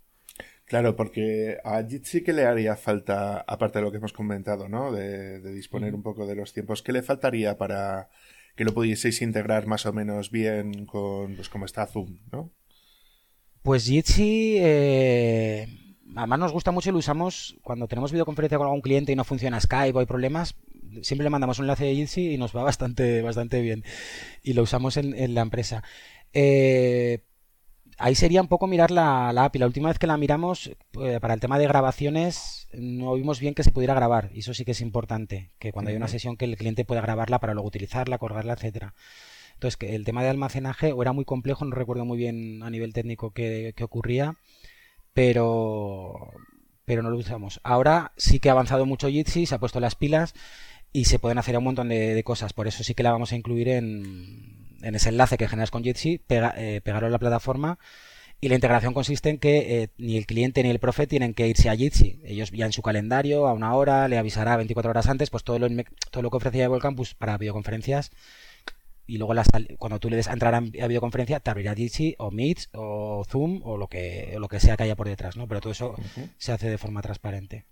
Claro, porque a Jitsi que le haría falta, aparte de lo que hemos comentado, ¿no? De, disponer un poco de los tiempos, ¿qué le faltaría para que lo pudieseis integrar más o menos bien con, pues como está Zoom, ¿no? Pues Jitsi, eh, además nos gusta mucho y lo usamos cuando tenemos videoconferencia con algún cliente y no funciona Skype o hay problemas, siempre le mandamos un enlace de Jitsi y nos va bastante, bastante bien. Y lo usamos en, en la empresa. Eh, ahí sería un poco mirar la, API. La última vez que la miramos, eh, para el tema de grabaciones, no vimos bien que se pudiera grabar. Y eso sí que es importante, que cuando hay una sesión que el cliente pueda grabarla para luego utilizarla, colgarla, etcétera. Entonces, que el tema de almacenaje o era muy complejo, no recuerdo muy bien a nivel técnico qué, ocurría, pero, pero no lo usamos. Ahora sí que ha avanzado mucho Jitsi, se ha puesto las pilas y se pueden hacer un montón de cosas. Por eso sí que la vamos a incluir en, en ese enlace que generas con Jitsi, pega, eh, pegarlo en la plataforma y la integración consiste en que eh, ni el cliente ni el profe tienen que irse a Jitsi. Ellos ya en su calendario, a una hora, le avisará 24 horas antes, pues todo lo, todo lo que ofrecía Evo Campus para videoconferencias y luego cuando tú le des a entrar a, videoconferencia te abrirá Jitsi o Meet o Zoom o lo que, lo que sea que haya por detrás, ¿no? Pero todo eso se hace de forma transparente.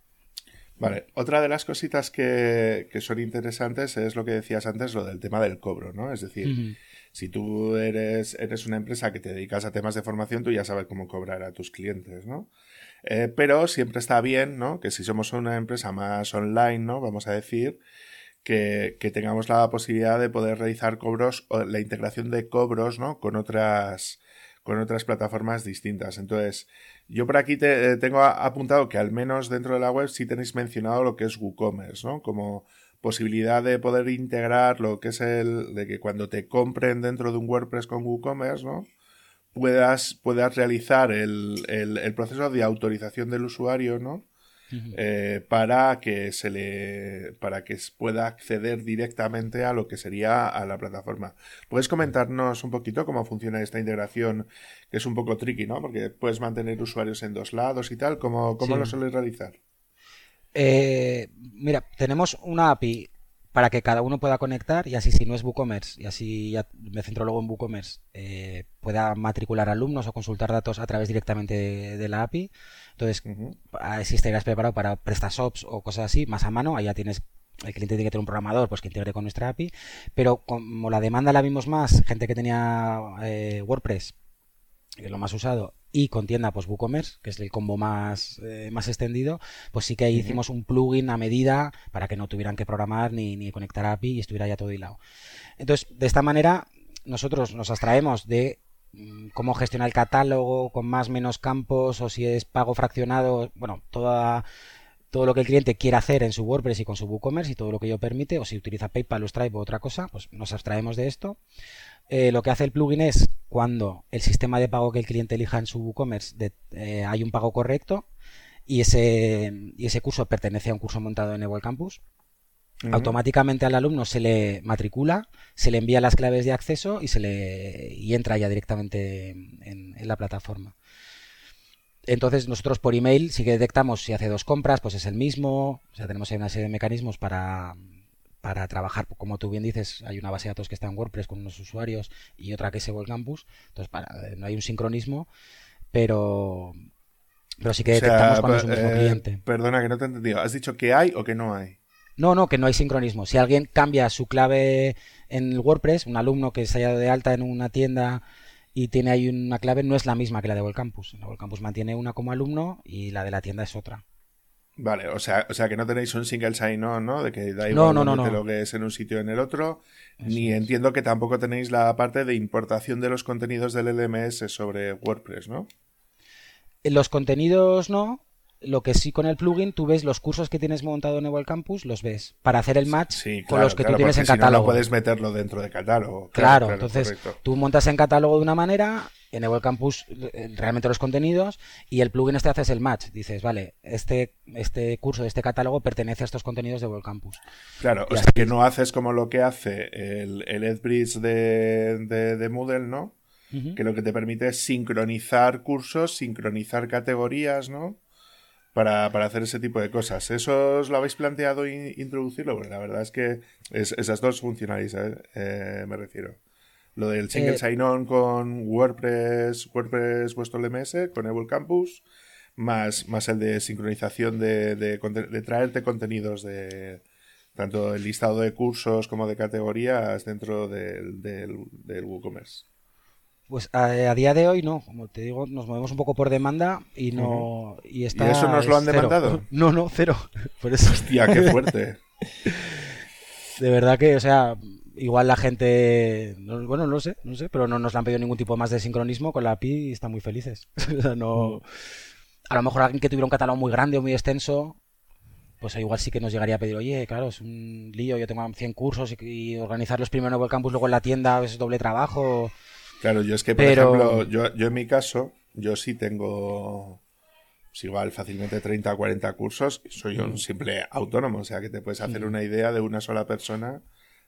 Vale, otra de las cositas que, son interesantes es lo que decías antes, lo del tema del cobro, ¿no? Es decir, si tú eres, eres una empresa que te dedicas a temas de formación, tú ya sabes cómo cobrar a tus clientes, ¿no? Eh, pero siempre está bien, ¿no? Que si somos una empresa más online, ¿no? Vamos a decir, que, que, tengamos la posibilidad de poder realizar cobros o la integración de cobros, ¿no? Con otras, con otras plataformas distintas. Entonces, yo por aquí te, eh, tengo apuntado que al menos dentro de la web sí tenéis mencionado lo que es WooCommerce, ¿no? Como posibilidad de poder integrar lo que es el de que cuando te compren dentro de un WordPress con WooCommerce, ¿no? Puedas, puedas realizar el, el proceso de autorización del usuario, ¿no? Eh, para que se le para que pueda acceder directamente a lo que sería a la plataforma. ¿Puedes comentarnos un poquito cómo funciona esta integración, que es un poco tricky, ¿no? Porque puedes mantener usuarios en dos lados y tal. ¿Cómo, cómo lo sueles realizar? Eh, mira, tenemos una API para que cada uno pueda conectar y así si no es WooCommerce y así ya me centro luego en WooCommerce eh, pueda matricular alumnos o consultar datos a través directamente de, la API. Entonces, si estarías preparado para PrestaShops o cosas así, más a mano, ahí ya tienes el cliente tiene que tener un programador pues que integre con nuestra API, pero como la demanda la vimos más, gente que tenía eh, WordPress, que es lo más usado, y con tienda pues WooCommerce, que es el combo más, eh, más extendido, pues sí que hicimos un plugin a medida para que no tuvieran que programar ni, ni conectar API y estuviera ya todo hilado. Entonces, de esta manera, nosotros nos abstraemos de mm, cómo gestionar el catálogo con más menos campos o si es pago fraccionado, bueno, toda todo lo que el cliente quiera hacer en su WordPress y con su WooCommerce y todo lo que yo permite, o si utiliza PayPal o Stripe o otra cosa, pues nos abstraemos de esto. Eh, lo que hace el plugin es cuando el sistema de pago que el cliente elija en su WooCommerce eh, hay un pago correcto y ese, y ese curso pertenece a un curso montado en Evo Campus. Automáticamente al alumno se le matricula, se le envía las claves de acceso y se le y entra ya directamente en, en la plataforma. Entonces nosotros por email sí que detectamos si hace dos compras, pues es el mismo. O sea, tenemos ahí una serie de mecanismos para, para trabajar, como tú bien dices, hay una base de datos que está en WordPress con unos usuarios y otra que es el Campus, entonces para, eh, no hay un sincronismo, pero pero sí que detectamos cuando es un mismo eh, cliente. Perdona que no te he entendido, ¿has dicho que hay o que no hay? No, no, que no hay sincronismo. Si alguien cambia su clave en el WordPress, un alumno que se haya dado de alta en una tienda y tiene ahí una clave, no es la misma que la de Campus. La Campus mantiene una como alumno y la de la tienda es otra. Vale, o sea, o sea que no tenéis un single sign-on, ¿no? De que da igual lo que es en un sitio o en el otro. ni entiendo que tampoco tenéis la parte de importación de los contenidos del LMS sobre WordPress, ¿no? Los contenidos no. Lo que sí con el plugin, tú ves los cursos que tienes montado en el Campus, los ves. Para hacer el match con los que tú tienes en catálogo. no, puedes meterlo dentro de catálogo. Claro, entonces tú montas en catálogo de una manera en el Campus eh, realmente los contenidos y el plugin este haces el match. Dices, vale, este, este curso de este catálogo pertenece a estos contenidos de Campus. Claro, o sea que no haces como lo que hace el, el EdBridge de, de, Moodle, ¿no? Que lo que te permite es sincronizar cursos, sincronizar categorías, ¿no? Para, hacer ese tipo de cosas. ¿Eso os lo habéis planteado introducirlo? Bueno, la verdad es que esas dos funcionalidades, eh, me refiero. Lo del single eh, sign-on con WordPress, WordPress vuestro LMS, con Evo Campus, más, más el de sincronización de, de, traerte contenidos de tanto el listado de cursos como de categorías dentro del, del, WooCommerce. Pues a, día de hoy no, como te digo, nos movemos un poco por demanda y no y está ¿Y eso nos lo han demandado? No, no, cero. Por eso. Hostia, qué fuerte. de verdad que, o sea, igual la gente, bueno, no sé, no sé, pero no nos han pedido ningún tipo más de sincronismo con la API y están muy felices. o sea, no... A lo mejor alguien que tuviera un catálogo muy grande o muy extenso, pues igual sí que nos llegaría a pedir, oye, claro, es un lío, yo tengo 100 cursos y, organizarlos primero en el campus, luego en la tienda, es doble trabajo. Claro, yo es que, por ejemplo, yo, yo en mi caso, yo sí tengo pues igual fácilmente 30 o 40 cursos, soy un mm. simple autónomo, o sea que te puedes hacer mm. una idea de una sola persona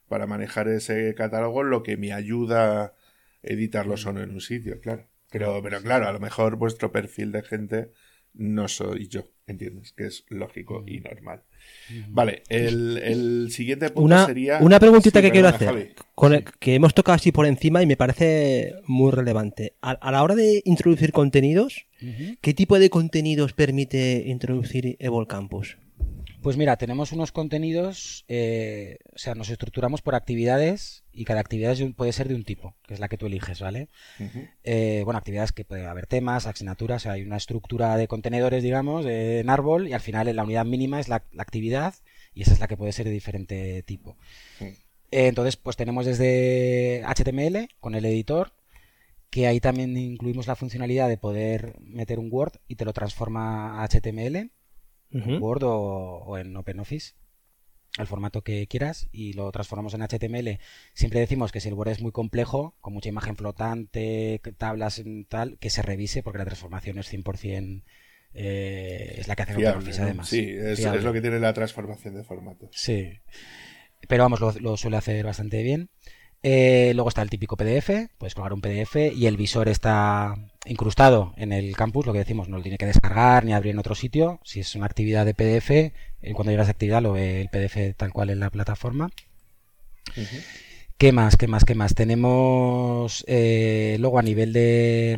para manejar ese catálogo, lo que me ayuda a editarlo solo en un sitio, claro. Pero, pero claro, a lo mejor vuestro perfil de gente no soy yo, ¿entiendes? Que es lógico y normal. Vale, el, siguiente punto una, sería... Una preguntita que quiero hacer, que hemos tocado así por encima y me parece muy relevante. A, la hora de introducir contenidos, ¿qué tipo de contenidos permite introducir Evol Campus? Pues mira, tenemos unos contenidos, eh, o sea, nos estructuramos por actividades y cada actividad puede ser de un tipo, que es la que tú eliges, ¿vale? Eh, bueno, actividades que puede haber temas, asignaturas, hay una estructura de contenedores, digamos, en árbol y al final la unidad mínima es la, actividad y esa es la que puede ser de diferente tipo. Eh, entonces, pues tenemos desde HTML con el editor, que ahí también incluimos la funcionalidad de poder meter un Word y te lo transforma a HTML Word o, en OpenOffice, el formato que quieras, y lo transformamos en HTML. Siempre decimos que si el Word es muy complejo, con mucha imagen flotante, tablas tal, que se revise porque la transformación es 100%. Eh, es la que hace OpenOffice además. Sí, es, lo que tiene la transformación de formatos. Sí. Pero vamos, lo suele hacer bastante bien. Eh, luego está el típico PDF, puedes colgar un PDF y el visor está incrustado en el campus, lo que decimos, no lo tiene que descargar ni abrir en otro sitio. Si es una actividad de PDF, eh, cuando llegas a actividad lo ve el PDF tal cual en la plataforma. ¿Qué más? ¿Qué más? ¿Qué más? Tenemos eh, luego a nivel de,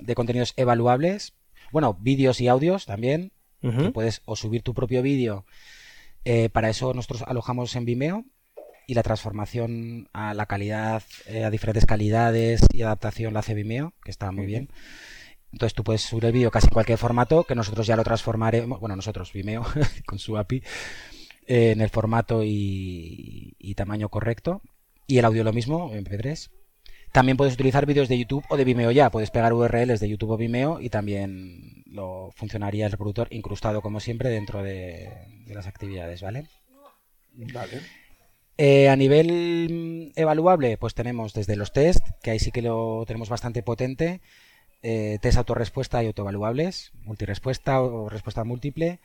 de, contenidos evaluables, bueno, vídeos y audios también, que puedes o subir tu propio vídeo. para eso nosotros alojamos en Vimeo y la transformación a la calidad, eh, a diferentes calidades y adaptación la hace Vimeo, que está muy bien. Entonces tú puedes subir el vídeo casi en cualquier formato, que nosotros ya lo transformaremos, bueno, nosotros, Vimeo, con su API, eh, en el formato y, tamaño correcto. Y el audio lo mismo, MP3. También puedes utilizar vídeos de YouTube o de Vimeo ya. Puedes pegar URLs de YouTube o Vimeo y también lo funcionaría el reproductor incrustado como siempre dentro de, de las actividades, ¿vale? Vale. Eh, a nivel mm, evaluable, pues tenemos desde los test, que ahí sí que lo tenemos bastante potente, eh, test autorrespuesta y autoevaluables, multirespuesta o respuesta múltiple.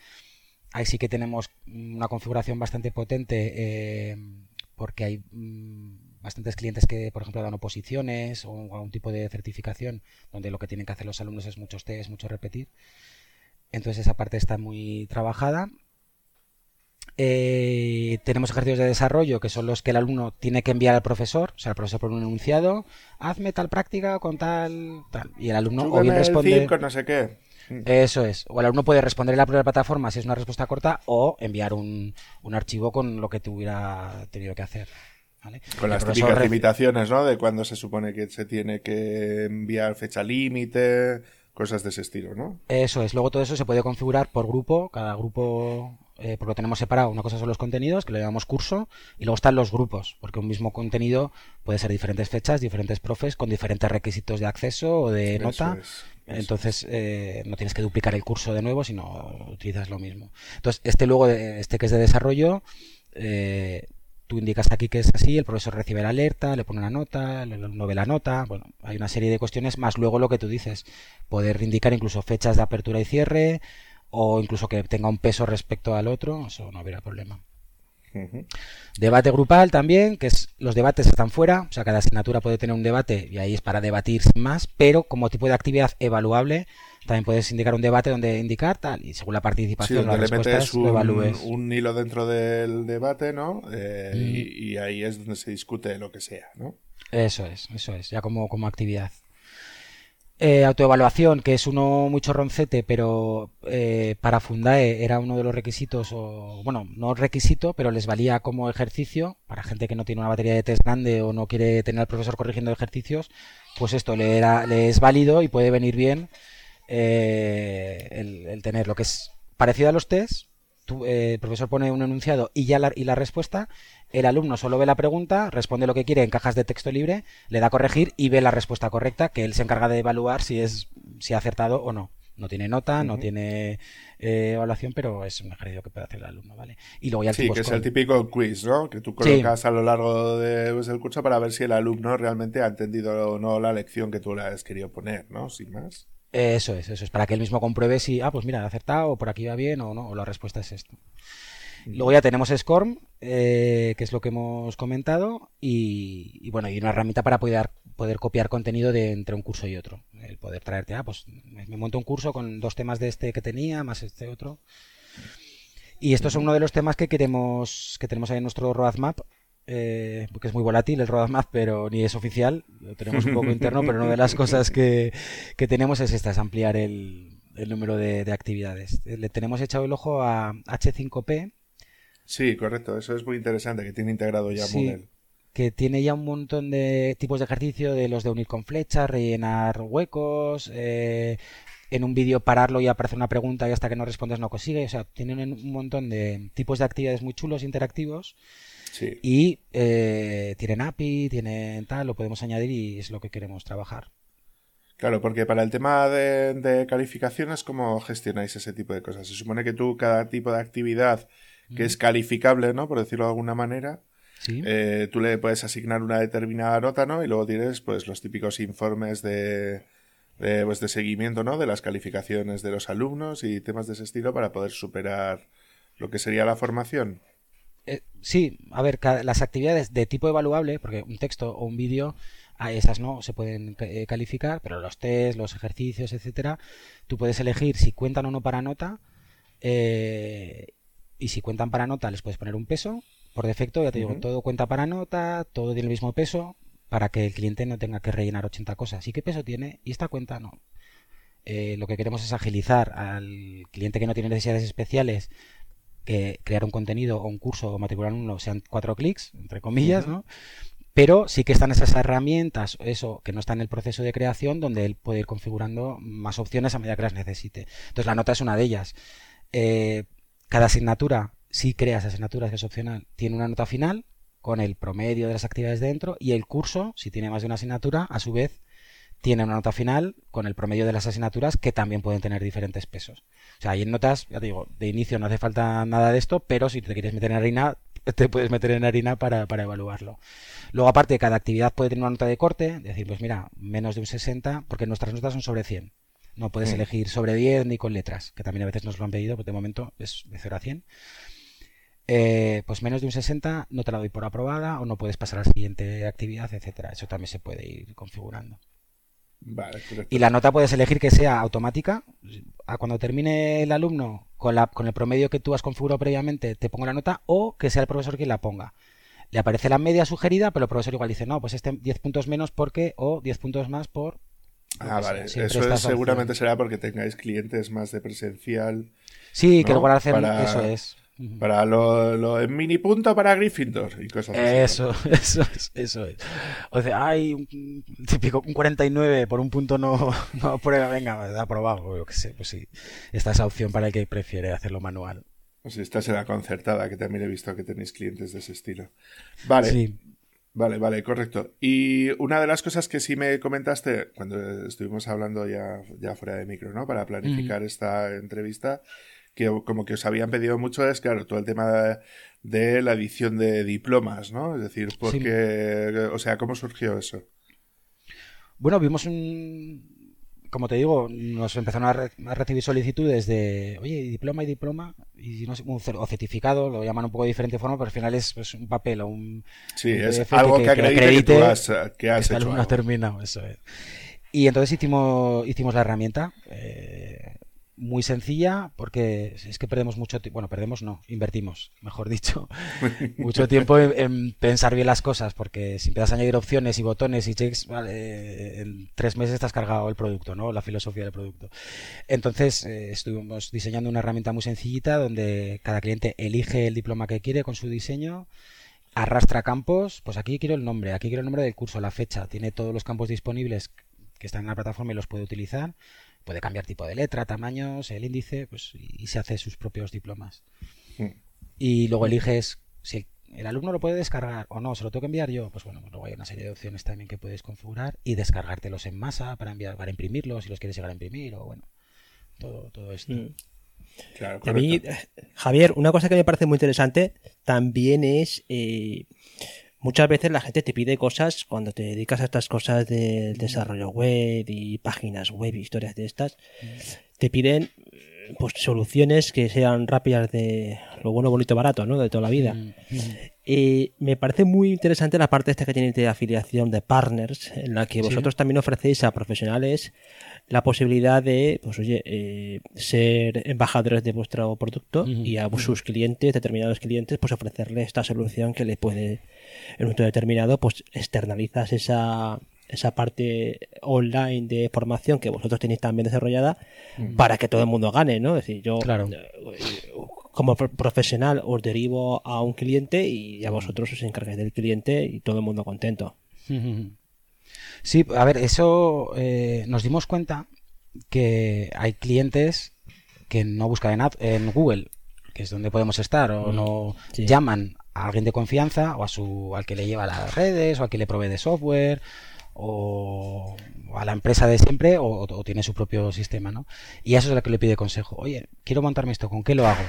Ahí sí que tenemos una configuración bastante potente eh, porque hay mm, bastantes clientes que, por ejemplo, dan oposiciones o un tipo de certificación donde lo que tienen que hacer los alumnos es muchos test, mucho repetir. Entonces esa parte está muy trabajada. Eh, tenemos ejercicios de desarrollo que son los que el alumno tiene que enviar al profesor, o sea, el profesor por un enunciado, hazme tal práctica con tal, tal. y el alumno o bien responde. no sé qué. Eso es. O el alumno puede responder en la propia plataforma si es una respuesta corta o enviar un, un archivo con lo que te hubiera tenido que hacer. Con las típicas limitaciones, ¿no? De cuando se supone que se tiene que enviar fecha límite, cosas de ese estilo, ¿no? Eso es. Luego todo eso se puede configurar por grupo. Cada grupo eh, porque lo tenemos separado. Una cosa son los contenidos, que le llamamos curso, y luego están los grupos, porque un mismo contenido puede ser diferentes fechas, diferentes profes, con diferentes requisitos de acceso o de nota. Entonces eh, no tienes que duplicar el curso de nuevo, sino utilizas lo mismo. Entonces, este luego, este que es de desarrollo, eh, tú indicas aquí que es así, el profesor recibe la alerta, le pone una nota, no ve la nota, bueno, hay una serie de cuestiones, más luego lo que tú dices, poder indicar incluso fechas de apertura y cierre, o incluso que tenga un peso respecto al otro, eso no habría problema. Debate grupal también, que es los debates están fuera, o sea, cada asignatura puede tener un debate y ahí es para debatir sin más, pero como tipo de actividad evaluable, también puedes indicar un debate donde indicar tal, y según la participación, las respuestas, un, lo evalúes. un hilo dentro del debate, ¿no? Eh, y, y, ahí es donde se discute lo que sea, ¿no? Eso es, eso es, ya como, como actividad. Eh, autoevaluación, que es uno muy chorroncete, pero eh, para Fundae era uno de los requisitos, o bueno, no requisito, pero les valía como ejercicio, para gente que no tiene una batería de test grande o no quiere tener al profesor corrigiendo ejercicios, pues esto le, era, le es válido y puede venir bien eh, el, tener lo que es parecido a los test, el profesor pone un enunciado y ya y la respuesta el alumno solo ve la pregunta, responde lo que quiere en cajas de texto libre, le da a corregir y ve la respuesta correcta, que él se encarga de evaluar si es si ha acertado o no. No tiene nota, no tiene eh, evaluación, pero es un ejercicio que puede hacer el alumno, ¿vale? Y luego ya Sí, que es el típico quiz, ¿no? Que tú colocas a lo largo de, pues, del curso para ver si el alumno realmente ha entendido o no la lección que tú le has querido poner, ¿no? Sin más. Eso es, eso es, para que él mismo compruebe si, ah, pues mira, ha acertado, o por aquí va bien, o no, o la respuesta es esto. Luego ya tenemos SCORM, eh, que es lo que hemos comentado, y, bueno, y una herramienta para poder, poder copiar contenido de entre un curso y otro. el poder traerte, ah, pues me, monto un curso con dos temas de este que tenía, más este otro. Y esto es uno de los temas que queremos, que tenemos ahí en nuestro roadmap, eh, porque es muy volátil el roadmap, pero ni es oficial, lo tenemos un poco interno, pero una de las cosas que, que tenemos es esta, es ampliar el, el número de, actividades. Le tenemos echado el ojo a H5P. Sí, correcto, eso es muy interesante, que tiene integrado ya Moodle que tiene ya un montón de tipos de ejercicio, de los de unir con flechas, rellenar huecos, eh, en un vídeo pararlo y aparece una pregunta y hasta que no respondes no consigue. O sea, tienen un montón de tipos de actividades muy chulos, interactivos. Sí. Y eh, tienen API, tienen tal, lo podemos añadir y es lo que queremos trabajar. Claro, porque para el tema de, de calificaciones, ¿cómo gestionáis ese tipo de cosas? Se supone que tú, cada tipo de actividad que es calificable, ¿no? Por decirlo de alguna manera, eh, tú le puedes asignar una determinada nota, ¿no? Y luego tienes, pues, los típicos informes de, de, pues, de seguimiento, ¿no? De las calificaciones de los alumnos y temas de ese estilo para poder superar lo que sería la formación. Eh, sí, a ver, las actividades de tipo evaluable, porque un texto o un vídeo, a esas no se pueden eh, calificar, pero los test, los ejercicios, etcétera, tú puedes elegir si cuentan o no para nota. y si cuentan para nota, les puedes poner un peso por defecto, ya te digo, todo cuenta para nota, todo tiene el mismo peso, para que el cliente no tenga que rellenar 80 cosas. ¿Y qué peso tiene? Y esta cuenta no. Eh, lo que queremos es agilizar al cliente que no tiene necesidades especiales que crear un contenido o un curso o matricular uno sean cuatro clics, entre comillas, ¿no? Pero sí que están esas herramientas, eso, que no está en el proceso de creación, donde él puede ir configurando más opciones a medida que las necesite. Entonces la nota es una de ellas. Eh, cada asignatura si creas asignaturas que es opcional, tiene una nota final con el promedio de las actividades dentro y el curso, si tiene más de una asignatura, a su vez tiene una nota final con el promedio de las asignaturas que también pueden tener diferentes pesos. O sea, en notas, ya te digo, de inicio no hace falta nada de esto, pero si te quieres meter en harina, te puedes meter en harina para, para evaluarlo. Luego, aparte, cada actividad puede tener una nota de corte, decir, pues mira, menos de un 60, porque nuestras notas son sobre 100. No puedes elegir sobre 10 ni con letras, que también a veces nos lo han pedido, pero de momento es de 0 a 100. Eh, pues menos de un 60 no te la doy por aprobada o no puedes pasar a la siguiente actividad, etcétera. Eso también se puede ir configurando. Y la nota puedes elegir que sea automática. Cuando termine el alumno con, la, con el promedio que tú has configurado previamente, te pongo la nota o que sea el profesor quien la ponga. Le aparece la media sugerida, pero el profesor igual dice, no, pues este 10 puntos menos porque o 10 puntos más por... Ah, vale. Eso seguramente será porque tengáis clientes más de presencial. Sí, que luego hacer eso es. Para lo, lo mini punto para Gryffindor y cosas así. Eso, eso es, eso es. O sea, hay un típico un 49 por un punto no, no prueba, venga, aprobado, yo que sé, pues sí. Esta es la opción para el que prefiere hacerlo manual. Pues esta será concertada, que también he visto que tenéis clientes de ese estilo. Vale. Sí. Vale, vale, correcto. Y una de las cosas que sí me comentaste cuando estuvimos hablando ya, ya fuera de micro, ¿no? Para planificar esta entrevista, que como que os habían pedido mucho es, claro, todo el tema de, la edición de diplomas, ¿no? Es decir, porque, o sea, ¿cómo surgió eso? Bueno, vimos un, como te digo, nos empezaron a, recibir solicitudes de, oye, diploma y diploma, y no sé, un, o certificado, lo llaman un poco de diferente forma, pero al final es pues, un papel o un. Sí, es algo que, acredite, que, tú has, que has hecho. Algo. terminado, eso es. Y entonces hicimos, hicimos la herramienta. Eh, muy sencilla porque es que perdemos mucho tiempo, bueno, perdemos no, invertimos, mejor dicho, mucho tiempo en, pensar bien las cosas porque si empiezas a añadir opciones y botones y checks, vale, en tres meses estás cargado el producto, ¿no? La filosofía del producto. Entonces eh, estuvimos diseñando una herramienta muy sencillita donde cada cliente elige el diploma que quiere con su diseño arrastra campos, pues aquí quiero el nombre, aquí quiero el nombre del curso, la fecha, tiene todos los campos disponibles que están en la plataforma y los puede utilizar puede cambiar tipo de letra, tamaños, el índice, pues y, se hace sus propios diplomas. Mm. Y luego eliges si el, alumno lo puede descargar o no, se lo tengo que enviar yo, pues bueno, luego hay una serie de opciones también que puedes configurar y descargártelos en masa para enviar, para imprimirlos si los quieres llegar a imprimir o bueno, todo, todo esto. Mm. a mí, Javier, una cosa que me parece muy interesante también es eh, muchas veces la gente te pide cosas cuando te dedicas a estas cosas del desarrollo web y páginas web, historias de estas, te piden pues soluciones que sean rápidas de lo bueno, bonito, barato, ¿no? De toda la vida. Mm, Y me parece muy interesante la parte esta que tiene de afiliación de partners, en la que vosotros también ofrecéis a profesionales la posibilidad de, pues oye, eh, ser embajadores de vuestro producto y a sus clientes, determinados clientes, pues ofrecerle esta solución que le puede, en un momento determinado, pues externalizas esa esa parte online de formación que vosotros tenéis también desarrollada para que todo el mundo gane, ¿no? Es decir, yo Claro. eh, como pro- profesional os derivo a un cliente y ya vosotros os encargáis del cliente y todo el mundo contento. Sí, a ver, eso eh, nos dimos cuenta que hay clientes que no buscan en, en Google, que es donde podemos estar, o no sí. llaman a alguien de confianza o a su al que le lleva las redes o al que le provee de software o, a la empresa de siempre o, o tiene su propio sistema, ¿no? Y eso es lo que le pide consejo. Oye, quiero montarme esto, ¿con qué lo hago?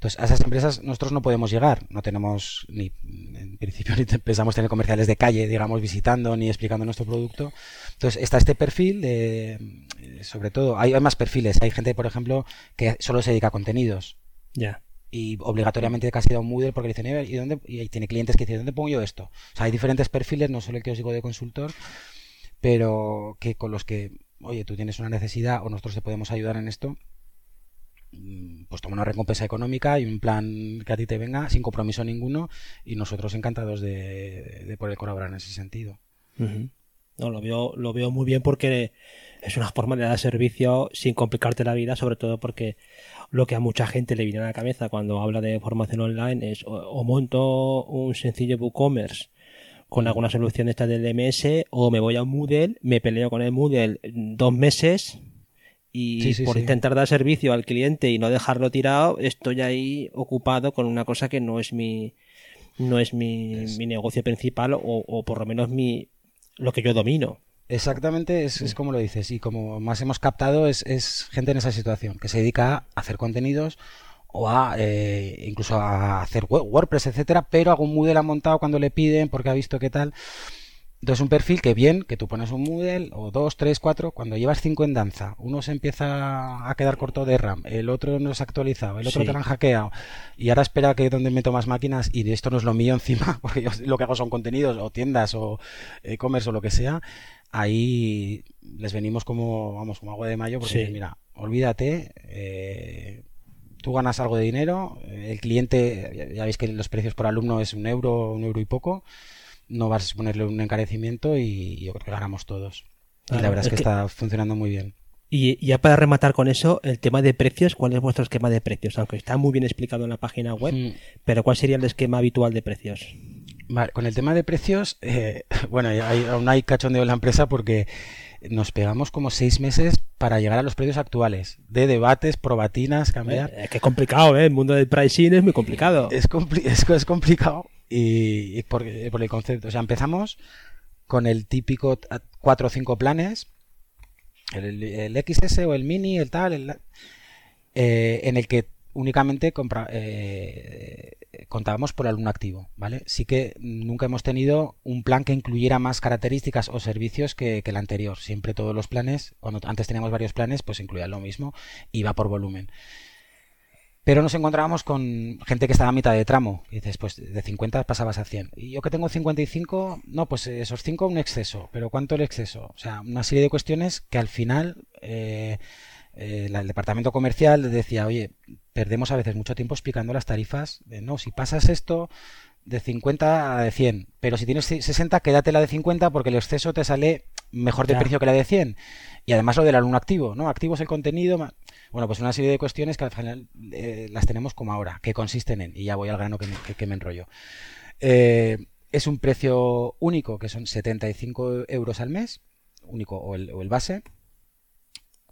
Entonces, a esas empresas nosotros no podemos llegar, no tenemos ni, en principio, ni pensamos tener comerciales de calle, digamos, visitando ni explicando nuestro producto. Entonces, está este perfil de, sobre todo, hay, hay más perfiles, hay gente, por ejemplo, que solo se dedica a contenidos Ya. Y obligatoriamente casi da un Moodle porque dicen, "Eh, ¿y dónde? Y tiene clientes que dicen, ¿dónde pongo yo esto? O sea, hay diferentes perfiles, no solo el que os digo de consultor, pero que con los que, oye, tú tienes una necesidad o nosotros te podemos ayudar en esto, mm, pues toma una recompensa económica y un plan que a ti te venga sin compromiso ninguno y nosotros encantados de, de poder colaborar en ese sentido. No, lo veo, lo veo muy bien porque es una forma de dar servicio sin complicarte la vida, sobre todo porque lo que a mucha gente le viene a la cabeza cuando habla de formación online es o, o monto un sencillo WooCommerce con alguna solución esta del MS o me voy a un Moodle, me peleo con el Moodle dos meses y Sí, sí, por sí. intentar dar servicio al cliente y no dejarlo tirado, estoy ahí ocupado con una cosa que no es mi no es mi, mi negocio principal o, o por lo menos mi lo que yo domino. Exactamente, es, es como lo dices. Y como más hemos captado, es, es gente en esa situación que se dedica a hacer contenidos o a eh, incluso a hacer WordPress, etcétera, pero algún Moodle ha montado cuando le piden porque ha visto qué tal. Entonces, un perfil que bien, que tú pones un Moodle, o dos, tres, cuatro, cuando llevas cinco en danza, uno se empieza a quedar corto de RAM, el otro no se ha actualizado, el otro Sí. te lo han hackeado, y ahora espera que donde meto más máquinas, y esto no es lo mío encima, porque yo lo que hago son contenidos, o tiendas, o e-commerce, o lo que sea, ahí les venimos como, vamos, como agua de mayo, porque Sí. mira, olvídate, eh, tú ganas algo de dinero, eh, el cliente, ya- ya veis que los precios por alumno es un euro, un euro y poco, no vas a ponerle un encarecimiento y yo creo que ganamos todos. y la verdad es, es que, que- está funcionando muy bien. Y ya para rematar con eso, el tema de precios, ¿cuál es vuestro esquema de precios? Aunque está muy bien explicado en la página web, Mm. pero ¿cuál sería el esquema habitual de precios? Vale, con el tema de precios, eh, bueno, hay- aún hay cachondeo en la empresa porque nos pegamos como seis meses para llegar a los precios actuales, de debates, probatinas, cambiar. Eh, qué complicado, ¿eh? El mundo del pricing es muy complicado. Es, compli- es, es complicado y, y por, por el concepto. O sea, empezamos con el típico cuatro o cinco planes, el, el XS o el Mini, el tal, el, eh, en el que únicamente compra- eh, contábamos por alumno activo, ¿vale? Sí que nunca hemos tenido un plan que incluyera más características o servicios que, el anterior. Siempre todos los planes, cuando antes teníamos varios planes, pues incluían lo mismo y va por volumen. Pero nos encontrábamos con gente que estaba a mitad de tramo. Y dices, pues de 50 pasabas a 100. Y yo que tengo 55, no, pues esos 5 un exceso. Pero ¿cuánto el exceso? O sea, una serie de cuestiones que al final eh, eh, el departamento comercial decía, oye, perdemos a veces mucho tiempo explicando las tarifas. De, no, si pasas esto de 50 a de 100. Pero si tienes 60, quédate la de 50 porque el exceso te sale mejor de precio que la de 100. Y además lo del alumno activo, ¿no? Activo es el contenido. Bueno, pues una serie de cuestiones que al final eh, las tenemos como ahora, que consisten en, y ya voy al grano que me, que- que me enrollo. Eh, es un precio único, que son 75 euros al mes, único o el, o el base.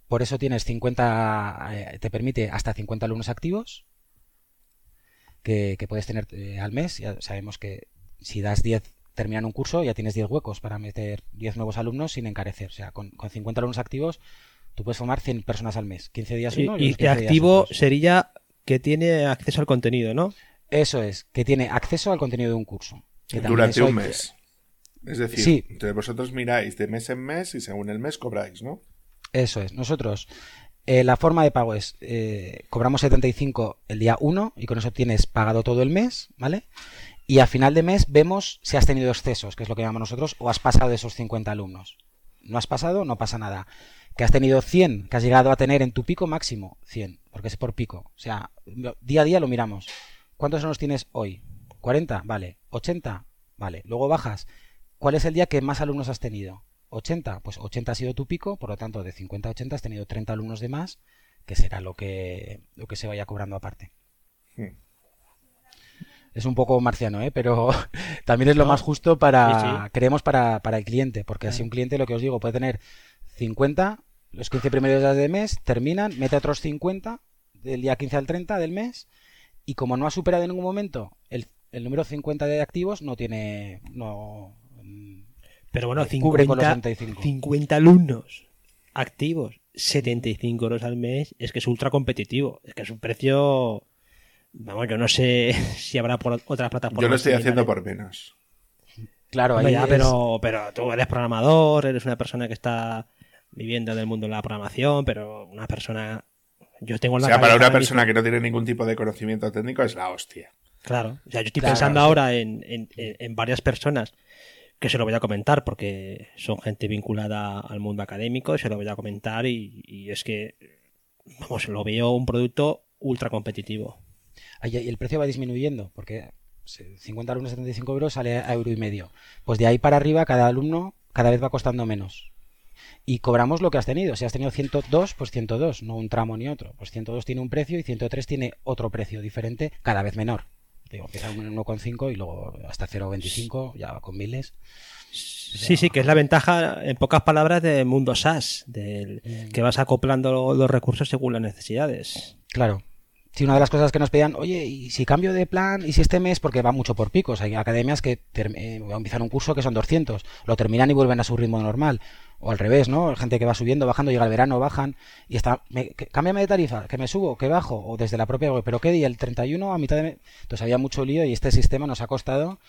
Por eso tienes 50, eh, te permite hasta 50 alumnos activos que, que puedes tener eh, al mes. Ya sabemos que si das 10, terminan un curso, ya tienes 10 huecos para meter 10 nuevos alumnos sin encarecer. O sea, con, con 50 alumnos activos, tú puedes formar 100 personas al mes. 15 días Y, uno y, y los 15 días activo sería que tiene acceso al contenido, ¿no? Eso es, que tiene acceso al contenido de un curso. Que Durante un mes. Es decir, Sí. entre vosotros miráis de mes en mes y según el mes cobráis, ¿no? Eso es. Nosotros Eh, la forma de pago es, eh, cobramos 75 el día 1 y con eso tienes pagado todo el mes, ¿vale? Y a final de mes vemos si has tenido excesos, que es lo que llamamos nosotros, o has pasado de esos 50 alumnos. No has pasado, no pasa nada. Que has tenido 100, que has llegado a tener en tu pico máximo 100, porque es por pico. O sea, día a día lo miramos. ¿Cuántos alumnos tienes hoy? ¿40? Vale. ¿80? Vale. Luego bajas. ¿Cuál es el día que más alumnos has tenido? 80, pues 80 ha sido tu pico, por lo tanto de 50 a 80 has tenido 30 alumnos de más, que será lo que, lo que se vaya cobrando aparte. Hmm. Es un poco marciano, ¿eh? pero también es lo más justo para, creemos, para, para, el cliente, porque así un cliente, lo que os digo, puede tener 50, los 15 primeros días del mes, terminan, mete otros 50 del día 15 al 30 del mes, y como no ha superado en ningún momento el, el número 50 de activos, no tiene, no, pero bueno, 50, 50 alumnos activos, 75 euros al mes, es que es ultra competitivo. Es que es un precio. Vamos, yo no sé si habrá por otras plataformas. Yo lo estoy haciendo por menos. Claro, ahí pero, pero tú eres programador, eres una persona que está viviendo en el mundo de la programación, pero una persona. Yo tengo la o sea, para una persona que no tiene ningún tipo de conocimiento técnico es la hostia. Claro, o sea, yo estoy pensando ahora en, en, en varias personas que se lo voy a comentar porque son gente vinculada al mundo académico, se lo voy a comentar y, es que, vamos, lo veo un producto ultra competitivo. Y el precio va disminuyendo porque 50 alumnos 75 euros sale a euro y medio. Pues de ahí para arriba cada alumno cada vez va costando menos. Y cobramos lo que has tenido. Si has tenido 102, pues 102, no un tramo ni otro. Pues 102 tiene un precio y 103 tiene otro precio diferente, cada vez menor. Digo, empieza con 1,5 y luego hasta 0,25, ya con miles. Sí, sí, que es la ventaja, en pocas palabras, del mundo SaaS, del, mm. que vas acoplando los recursos según las necesidades. Claro. Sí, una de las cosas que nos pedían, oye, ¿y si cambio de plan? ¿Y si este mes? Porque va mucho por picos. Hay academias que eh, empiezan un curso que son 200, lo terminan y vuelven a su ritmo normal o al revés, ¿no? Gente que va subiendo, bajando, llega el verano, bajan y está, me, cámbiame de tarifa, que me subo, que bajo, o desde la propia web, pero ¿qué día? El 31 a mitad de... Entonces había mucho lío y este sistema nos ha costado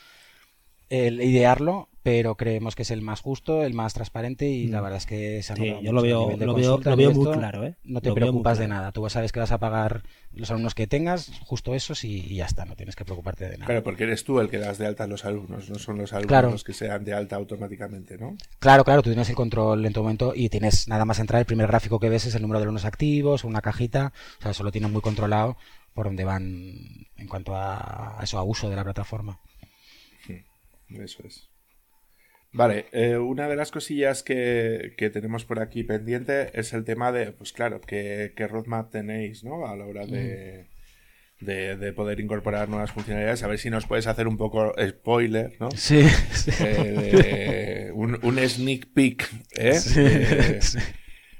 el idearlo, pero creemos que es el más justo, el más transparente y la mm. verdad es que se sí, yo lo veo, lo veo, lo veo muy claro. ¿eh? No te preocupas de nada. Tú sabes que vas a pagar los alumnos que tengas, justo esos y, ya está, no tienes que preocuparte de nada. Claro, porque eres tú el que das de alta a los alumnos, no son los alumnos los que se dan de alta automáticamente, ¿no? Claro, claro, tú tienes el control en tu momento y tienes nada más entrar, el primer gráfico que ves es el número de alumnos activos, una cajita, o sea, eso lo tienes muy controlado por donde van en cuanto a, a eso, a uso de la plataforma. Eso es. Vale, eh, una de las cosillas que, tenemos por aquí pendiente es el tema de, pues claro, ¿qué, roadmap tenéis, ¿no? A la hora de, de, poder incorporar nuevas funcionalidades. A ver si nos puedes hacer un poco spoiler, ¿no? Sí. Eh, un, sneak peek, ¿eh?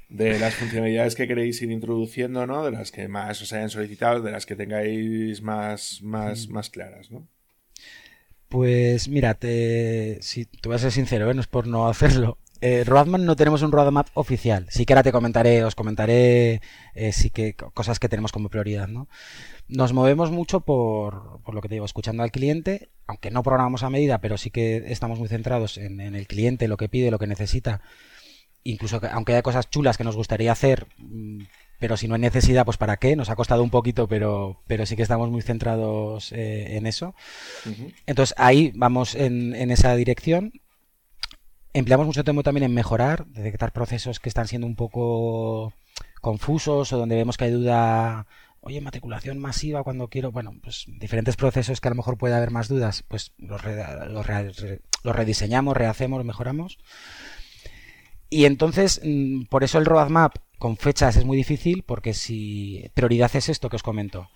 de, las funcionalidades que queréis ir introduciendo, ¿no? De las que más os hayan solicitado, de las que tengáis más, más, más claras, ¿no? Pues mira, te, si, te voy a ser sincero, ¿eh? no es por no hacerlo. Eh, Roadmap no tenemos un roadmap oficial. Sí que te comentaré, os comentaré eh, sí que cosas que tenemos como prioridad, ¿no? Nos movemos mucho por, por, lo que te digo, escuchando al cliente, aunque no programamos a medida, pero sí que estamos muy centrados en, en el cliente, lo que pide, lo que necesita. Incluso que, aunque haya cosas chulas que nos gustaría hacer, mm, pero si no hay necesidad, pues para qué, nos ha costado un poquito, pero, pero sí que estamos muy centrados eh, en eso. Entonces ahí vamos en, en, esa dirección. Empleamos mucho tiempo también en mejorar, detectar procesos que están siendo un poco confusos o donde vemos que hay duda, oye, matriculación masiva cuando quiero, bueno, pues diferentes procesos que a lo mejor puede haber más dudas, pues los, los, los rediseñamos, rehacemos, mejoramos. Y entonces, mm, por eso el roadmap con fechas es muy difícil, porque si prioridad es esto que os comento.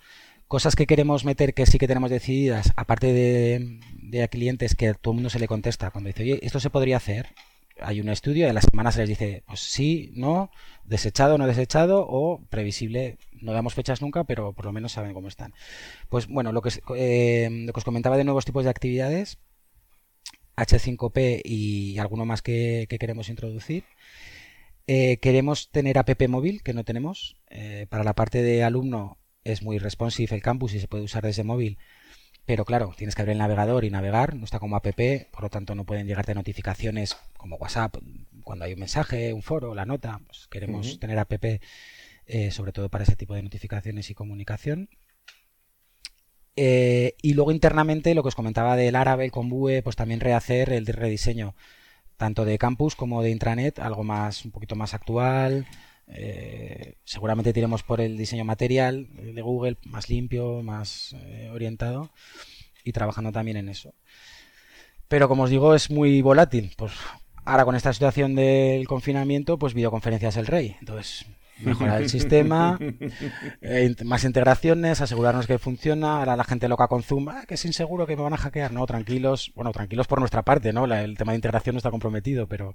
Cosas que queremos meter que sí que tenemos decididas, aparte de, de clientes que todo el mundo se le contesta cuando dice, oye, esto se podría hacer. Hay un estudio, de la semana se les dice, pues sí, no, desechado, no desechado, o previsible, no damos fechas nunca, pero por lo menos saben cómo están. Pues bueno, lo que, eh, lo que os comentaba de nuevos tipos de actividades, H5P y alguno más que, queremos introducir. Eh, queremos tener app móvil, que no tenemos. Eh, para la parte de alumno es muy responsive el campus y se puede usar desde móvil. Pero claro, tienes que abrir el navegador y navegar, no está como app, por lo tanto no pueden llegarte notificaciones como WhatsApp cuando hay un mensaje, un foro, la nota. Pues queremos tener app eh, sobre todo para ese tipo de notificaciones y comunicación. Eh, y luego internamente lo que os comentaba del árabe con Vue, pues también rehacer el rediseño tanto de campus como de intranet, algo más un poquito más actual. Eh, seguramente tiremos por el diseño material de Google, más limpio, más eh, orientado y trabajando también en eso. Pero como os digo, es muy volátil. Pues ahora con esta situación del confinamiento, pues videoconferencia es el rey. Entonces, mejorar el sistema, eh, más integraciones, asegurarnos que funciona. Ahora la gente loca con Zoom, ah, que es inseguro que me van a hackear. No, tranquilos, bueno, tranquilos por nuestra parte, ¿no? el tema de integración no está comprometido, pero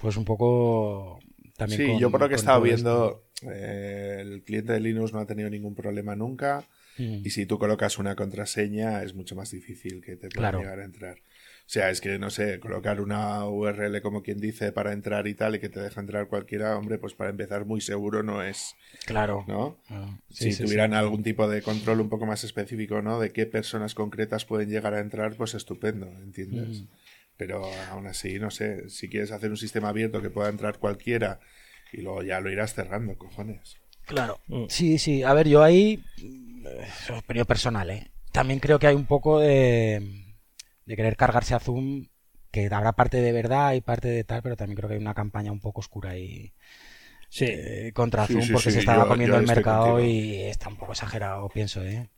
pues un poco también. Sí, yo por lo que he estado viendo, eh, el cliente de Linux no ha tenido ningún problema nunca. Mm. Y si tú colocas una contraseña, es mucho más difícil que te pueda llegar a entrar. O sea, es que, no sé, colocar una URL como quien dice para entrar y tal y que te deja entrar cualquiera, hombre, pues para empezar muy seguro no es. Claro. ¿No? Ah, si tuvieran algún tipo de control un poco más específico, ¿no? De qué personas concretas pueden llegar a entrar, pues estupendo, ¿entiendes? Mm. Pero aún así, no sé, si quieres hacer un sistema abierto que pueda entrar cualquiera y luego ya lo irás cerrando, cojones. Claro. Mm. Sí, sí. A ver, yo ahí. Es opinión personal, ¿eh? También creo que hay un poco de de querer cargarse a Zoom, que habrá parte de verdad y parte de tal, pero también creo que hay una campaña un poco oscura ahí eh, contra Zoom porque se estaba comiendo el mercado y está un poco exagerado, pienso, ¿eh?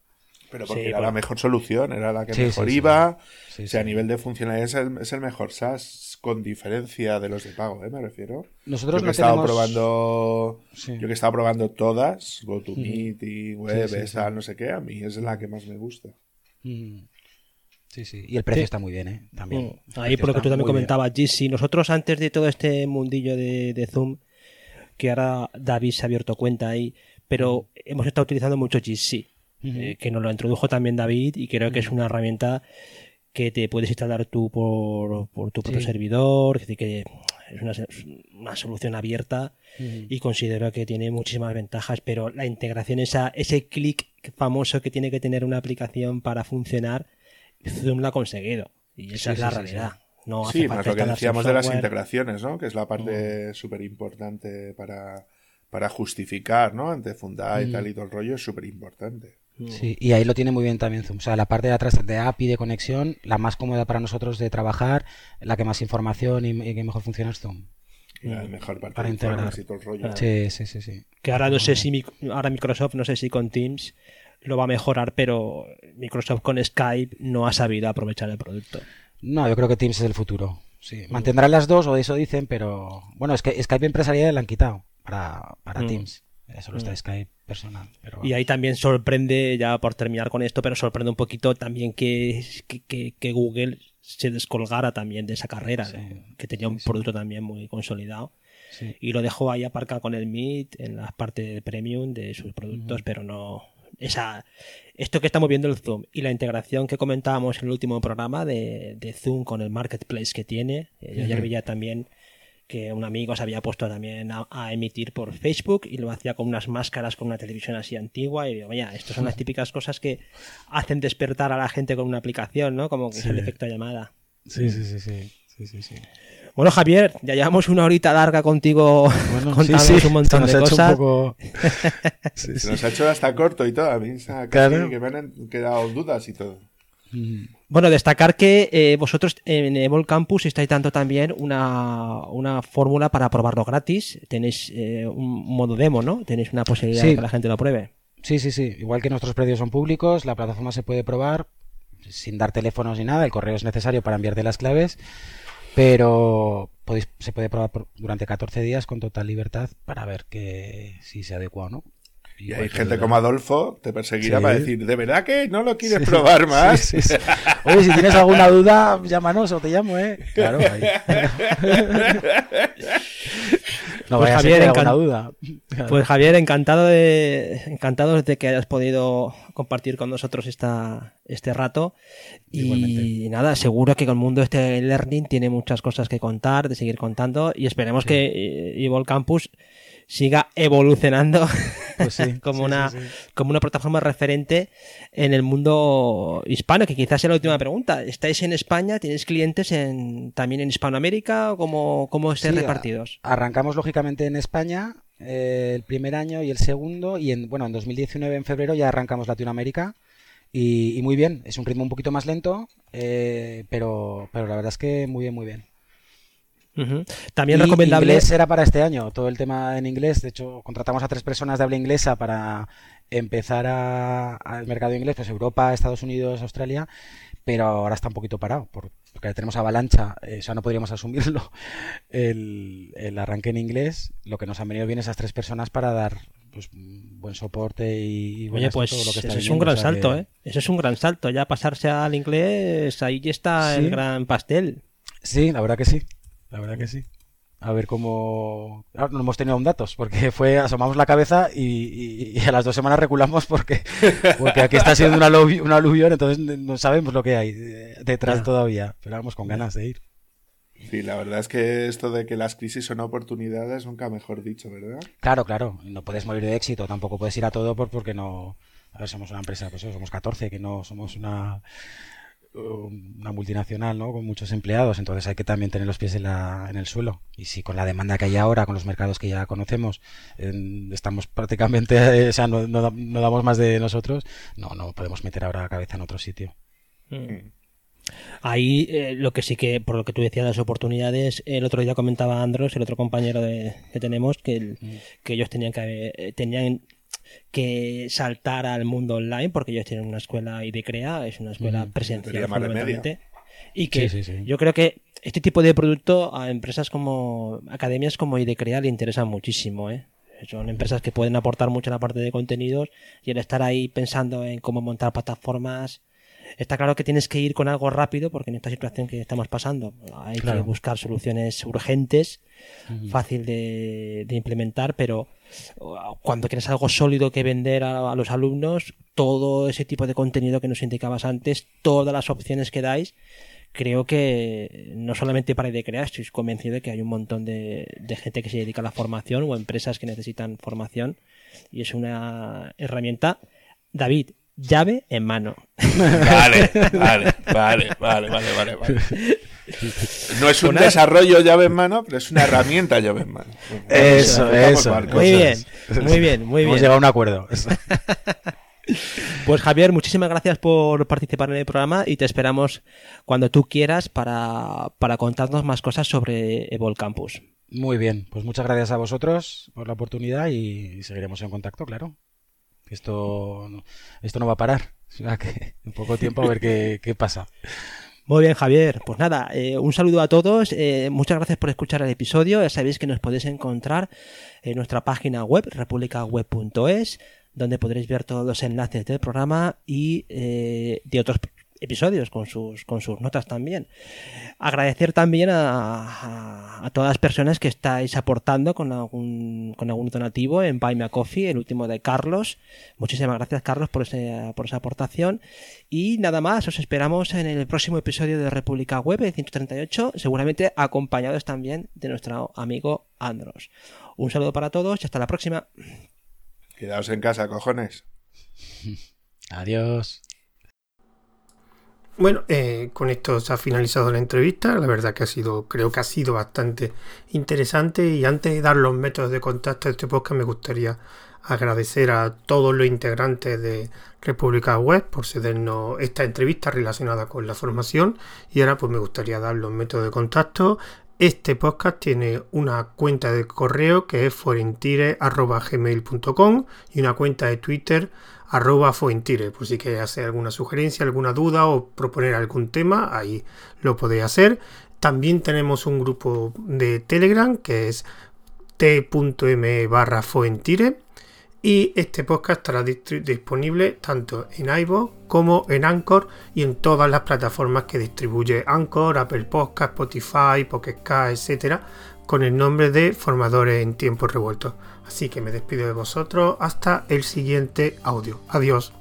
Pero porque era la mejor solución, era la que mejor iba. o sea, a nivel de funcionalidad es el, mejor SaaS con diferencia de los de pago, ¿eh? Me refiero. Nosotros yo que he estado probando, yo que he estado probando todas, GoToMeet y Web, esa, no sé qué, a mí es la que más me gusta. Sí, sí. Y el precio está muy bien, ¿eh? También. Mm. Ahí por lo que tú también comentabas, si nosotros antes de todo este mundillo de, Zoom, que ahora David se ha abierto cuenta ahí, pero hemos estado utilizando mucho GC, eh, que nos lo introdujo también David y creo que es una herramienta que te puedes instalar tú por, tu propio servidor, que, que es una, una, solución abierta y considero que tiene muchísimas ventajas, pero la integración, esa, ese clic famoso que tiene que tener una aplicación para funcionar, Zoom lo ha conseguido. Y esa es la realidad. No hace sí, más lo que decíamos de las integraciones, ¿no? Que es la parte mm. súper importante para, para justificar, ¿no? Ante Fundai y mm. tal y todo el rollo, es súper importante. Mm. Sí, y ahí lo tiene muy bien también Zoom. O sea, la parte de atrás de API de conexión, la más cómoda para nosotros de trabajar, la que más información y, que mejor funciona es Zoom. La mejor parte para integrar. Y todo el rollo. Sí, sí, sí, sí. Que ahora no sé si ahora Microsoft, no sé si con Teams lo va a mejorar, pero Microsoft con Skype no ha sabido aprovechar el producto. No, yo creo que Teams es el futuro. Sí, mantendrán las dos, o eso dicen, pero bueno, es que Skype empresarial la han quitado para, para mm. Teams. Solo está mm. Skype personal. Y ahí también sorprende, ya por terminar con esto, pero sorprende un poquito también que, que, Google se descolgara también de esa carrera, que tenía un producto también muy consolidado. Y lo dejó ahí aparcado con el Meet en la parte premium de sus productos, pero no, esa, esto que estamos viendo el Zoom y la integración que comentábamos en el último programa de, Zoom con el marketplace que tiene. Eh, yo ayer veía también que un amigo se había puesto también a, emitir por Facebook y lo hacía con unas máscaras con una televisión así antigua y digo, vaya, estas son las típicas cosas que hacen despertar a la gente con una aplicación, ¿no? Como que es el efecto llamada. Sí, sí, sí, sí. sí, sí, sí. Bueno, Javier, ya llevamos una horita larga contigo bueno, contándonos un montón de cosas. se nos ha hecho hasta corto y todo. A mí claro. que me han quedado dudas y todo. Mm. Bueno, destacar que eh, vosotros en Evol Campus estáis dando también una, una fórmula para probarlo gratis. Tenéis eh, un modo demo, ¿no? Tenéis una posibilidad de que la gente lo pruebe. Sí, sí, sí. Igual que nuestros precios son públicos, la plataforma se puede probar sin dar teléfonos ni nada. El correo es necesario para enviarte las claves pero podéis, se puede probar durante 14 días con total libertad para ver que si se adecua o no. Y, hay gente como Adolfo te perseguirá para decir, ¿de verdad que no lo quieres probar más? Oye, si tienes alguna duda, llámanos o te llamo, ¿eh? Claro. no pues Javier, duda. Pues Javier, encantado de, encantado de que hayas podido compartir con nosotros esta, este rato. Y nada, seguro que con el mundo este learning tiene muchas cosas que contar, de seguir contando. Y esperemos que Evol Campus siga evolucionando pues como, una, como una plataforma referente en el mundo hispano, que quizás sea la última pregunta. ¿Estáis en España? ¿Tenéis clientes en, también en Hispanoamérica? ¿O cómo, cómo estáis repartidos? Arrancamos lógicamente en España eh, el primer año y el segundo. Y en, bueno, en 2019, en febrero, ya arrancamos Latinoamérica. Y, muy bien, es un ritmo un poquito más lento, eh, pero, pero la verdad es que muy bien, muy bien. También recomendable. Inglés era para este año, todo el tema en inglés. De hecho, contratamos a tres personas de habla inglesa para empezar al mercado inglés, pues Europa, Estados Unidos, Australia, pero ahora está un poquito parado porque tenemos avalancha, eh, o sea, no podríamos asumirlo el, arranque en inglés. Lo que nos han venido bien esas tres personas para dar pues, buen soporte y, Oye, pues todo lo que eso es un gran salto, ¿eh? Eso es un gran salto. Ya pasarse al inglés, ahí está el gran pastel. Sí, la verdad que sí. La verdad que sí. A ver cómo. no hemos tenido aún datos, porque fue asomamos la cabeza y, a las dos semanas reculamos porque, porque aquí está siendo una, una aluvión, entonces no sabemos lo que hay detrás todavía. Pero vamos con ganas de ir. Sí, la verdad es que esto de que las crisis son oportunidades, nunca mejor dicho, ¿verdad? Claro, claro. No puedes morir de éxito, tampoco puedes ir a todo porque no. A ver, somos una empresa, pues somos 14, que no somos una una multinacional ¿no? con muchos empleados, entonces hay que también tener los pies en, la, en el suelo. Y si con la demanda que hay ahora, con los mercados que ya conocemos, estamos prácticamente, o sea, no, no, damos más de nosotros, no, no podemos meter ahora la cabeza en otro sitio. Mm. Ahí eh, lo que sí que, por lo que tú decías, las oportunidades, el otro día comentaba Andros, el otro compañero de, que tenemos, que, mm. que ellos tenían que eh, tenían que saltar al mundo online, porque ellos tienen una escuela IDCREA, es una escuela presencial fundamentalmente. Y que yo creo que este tipo de producto a empresas como academias como IDCREA le interesa muchísimo, ¿eh? Son empresas que pueden aportar mucho en la parte de contenidos y el estar ahí pensando en cómo montar plataformas. Está claro que tienes que ir con algo rápido porque en esta situación que estamos pasando hay que buscar soluciones urgentes, fácil de, de implementar, pero cuando quieres algo sólido que vender a, los alumnos, todo ese tipo de contenido que nos indicabas antes, todas las opciones que dais, creo que no solamente para crear, estoy convencido de que hay un montón de, gente que se dedica a la formación o empresas que necesitan formación y es una herramienta. David, llave en mano. Vale, vale, vale, vale, vale, vale. No es un desarrollo llave en mano, pero es una herramienta llave en mano. Eso, eso. Muy bien, muy bien, muy bien. Hemos llegado a un acuerdo. Pues Javier, muchísimas gracias por participar en el programa y te esperamos cuando tú quieras para, para contarnos más cosas sobre Evol Campus. Muy bien, pues muchas gracias a vosotros por la oportunidad y seguiremos en contacto, claro. Esto, esto no va a parar. En poco tiempo a ver qué, qué pasa. Muy bien, Javier. Pues nada, eh, un saludo a todos. Eh, muchas gracias por escuchar el episodio. Ya sabéis que nos podéis encontrar en nuestra página web, republicaweb.es, donde podréis ver todos los enlaces del programa y eh, de otros episodios con sus, con sus notas también. Agradecer también a, a, todas las personas que estáis aportando con algún, con algún donativo en Buy Me a Coffee, el último de Carlos. Muchísimas gracias, Carlos, por, ese, por esa aportación. Y nada más, os esperamos en el próximo episodio de República Web 138, seguramente acompañados también de nuestro amigo Andros. Un saludo para todos y hasta la próxima. Quedaos en casa, cojones. Adiós. Bueno, eh, con esto se ha finalizado la entrevista. La verdad que ha sido, creo que ha sido bastante interesante. Y antes de dar los métodos de contacto de este podcast, me gustaría agradecer a todos los integrantes de República Web por cedernos esta entrevista relacionada con la formación. Y ahora pues me gustaría dar los métodos de contacto. Este podcast tiene una cuenta de correo que es forentire.gmail.com y una cuenta de Twitter arroba Fuentire, por si queréis hacer alguna sugerencia, alguna duda o proponer algún tema, ahí lo podéis hacer. También tenemos un grupo de Telegram que es t.me barra y este podcast estará disponible tanto en iVoox como en Anchor y en todas las plataformas que distribuye Anchor, Apple Podcast, Spotify, Pocket Cast, etc. con el nombre de Formadores en Tiempos Revueltos. Así que me despido de vosotros hasta el siguiente audio. Adiós.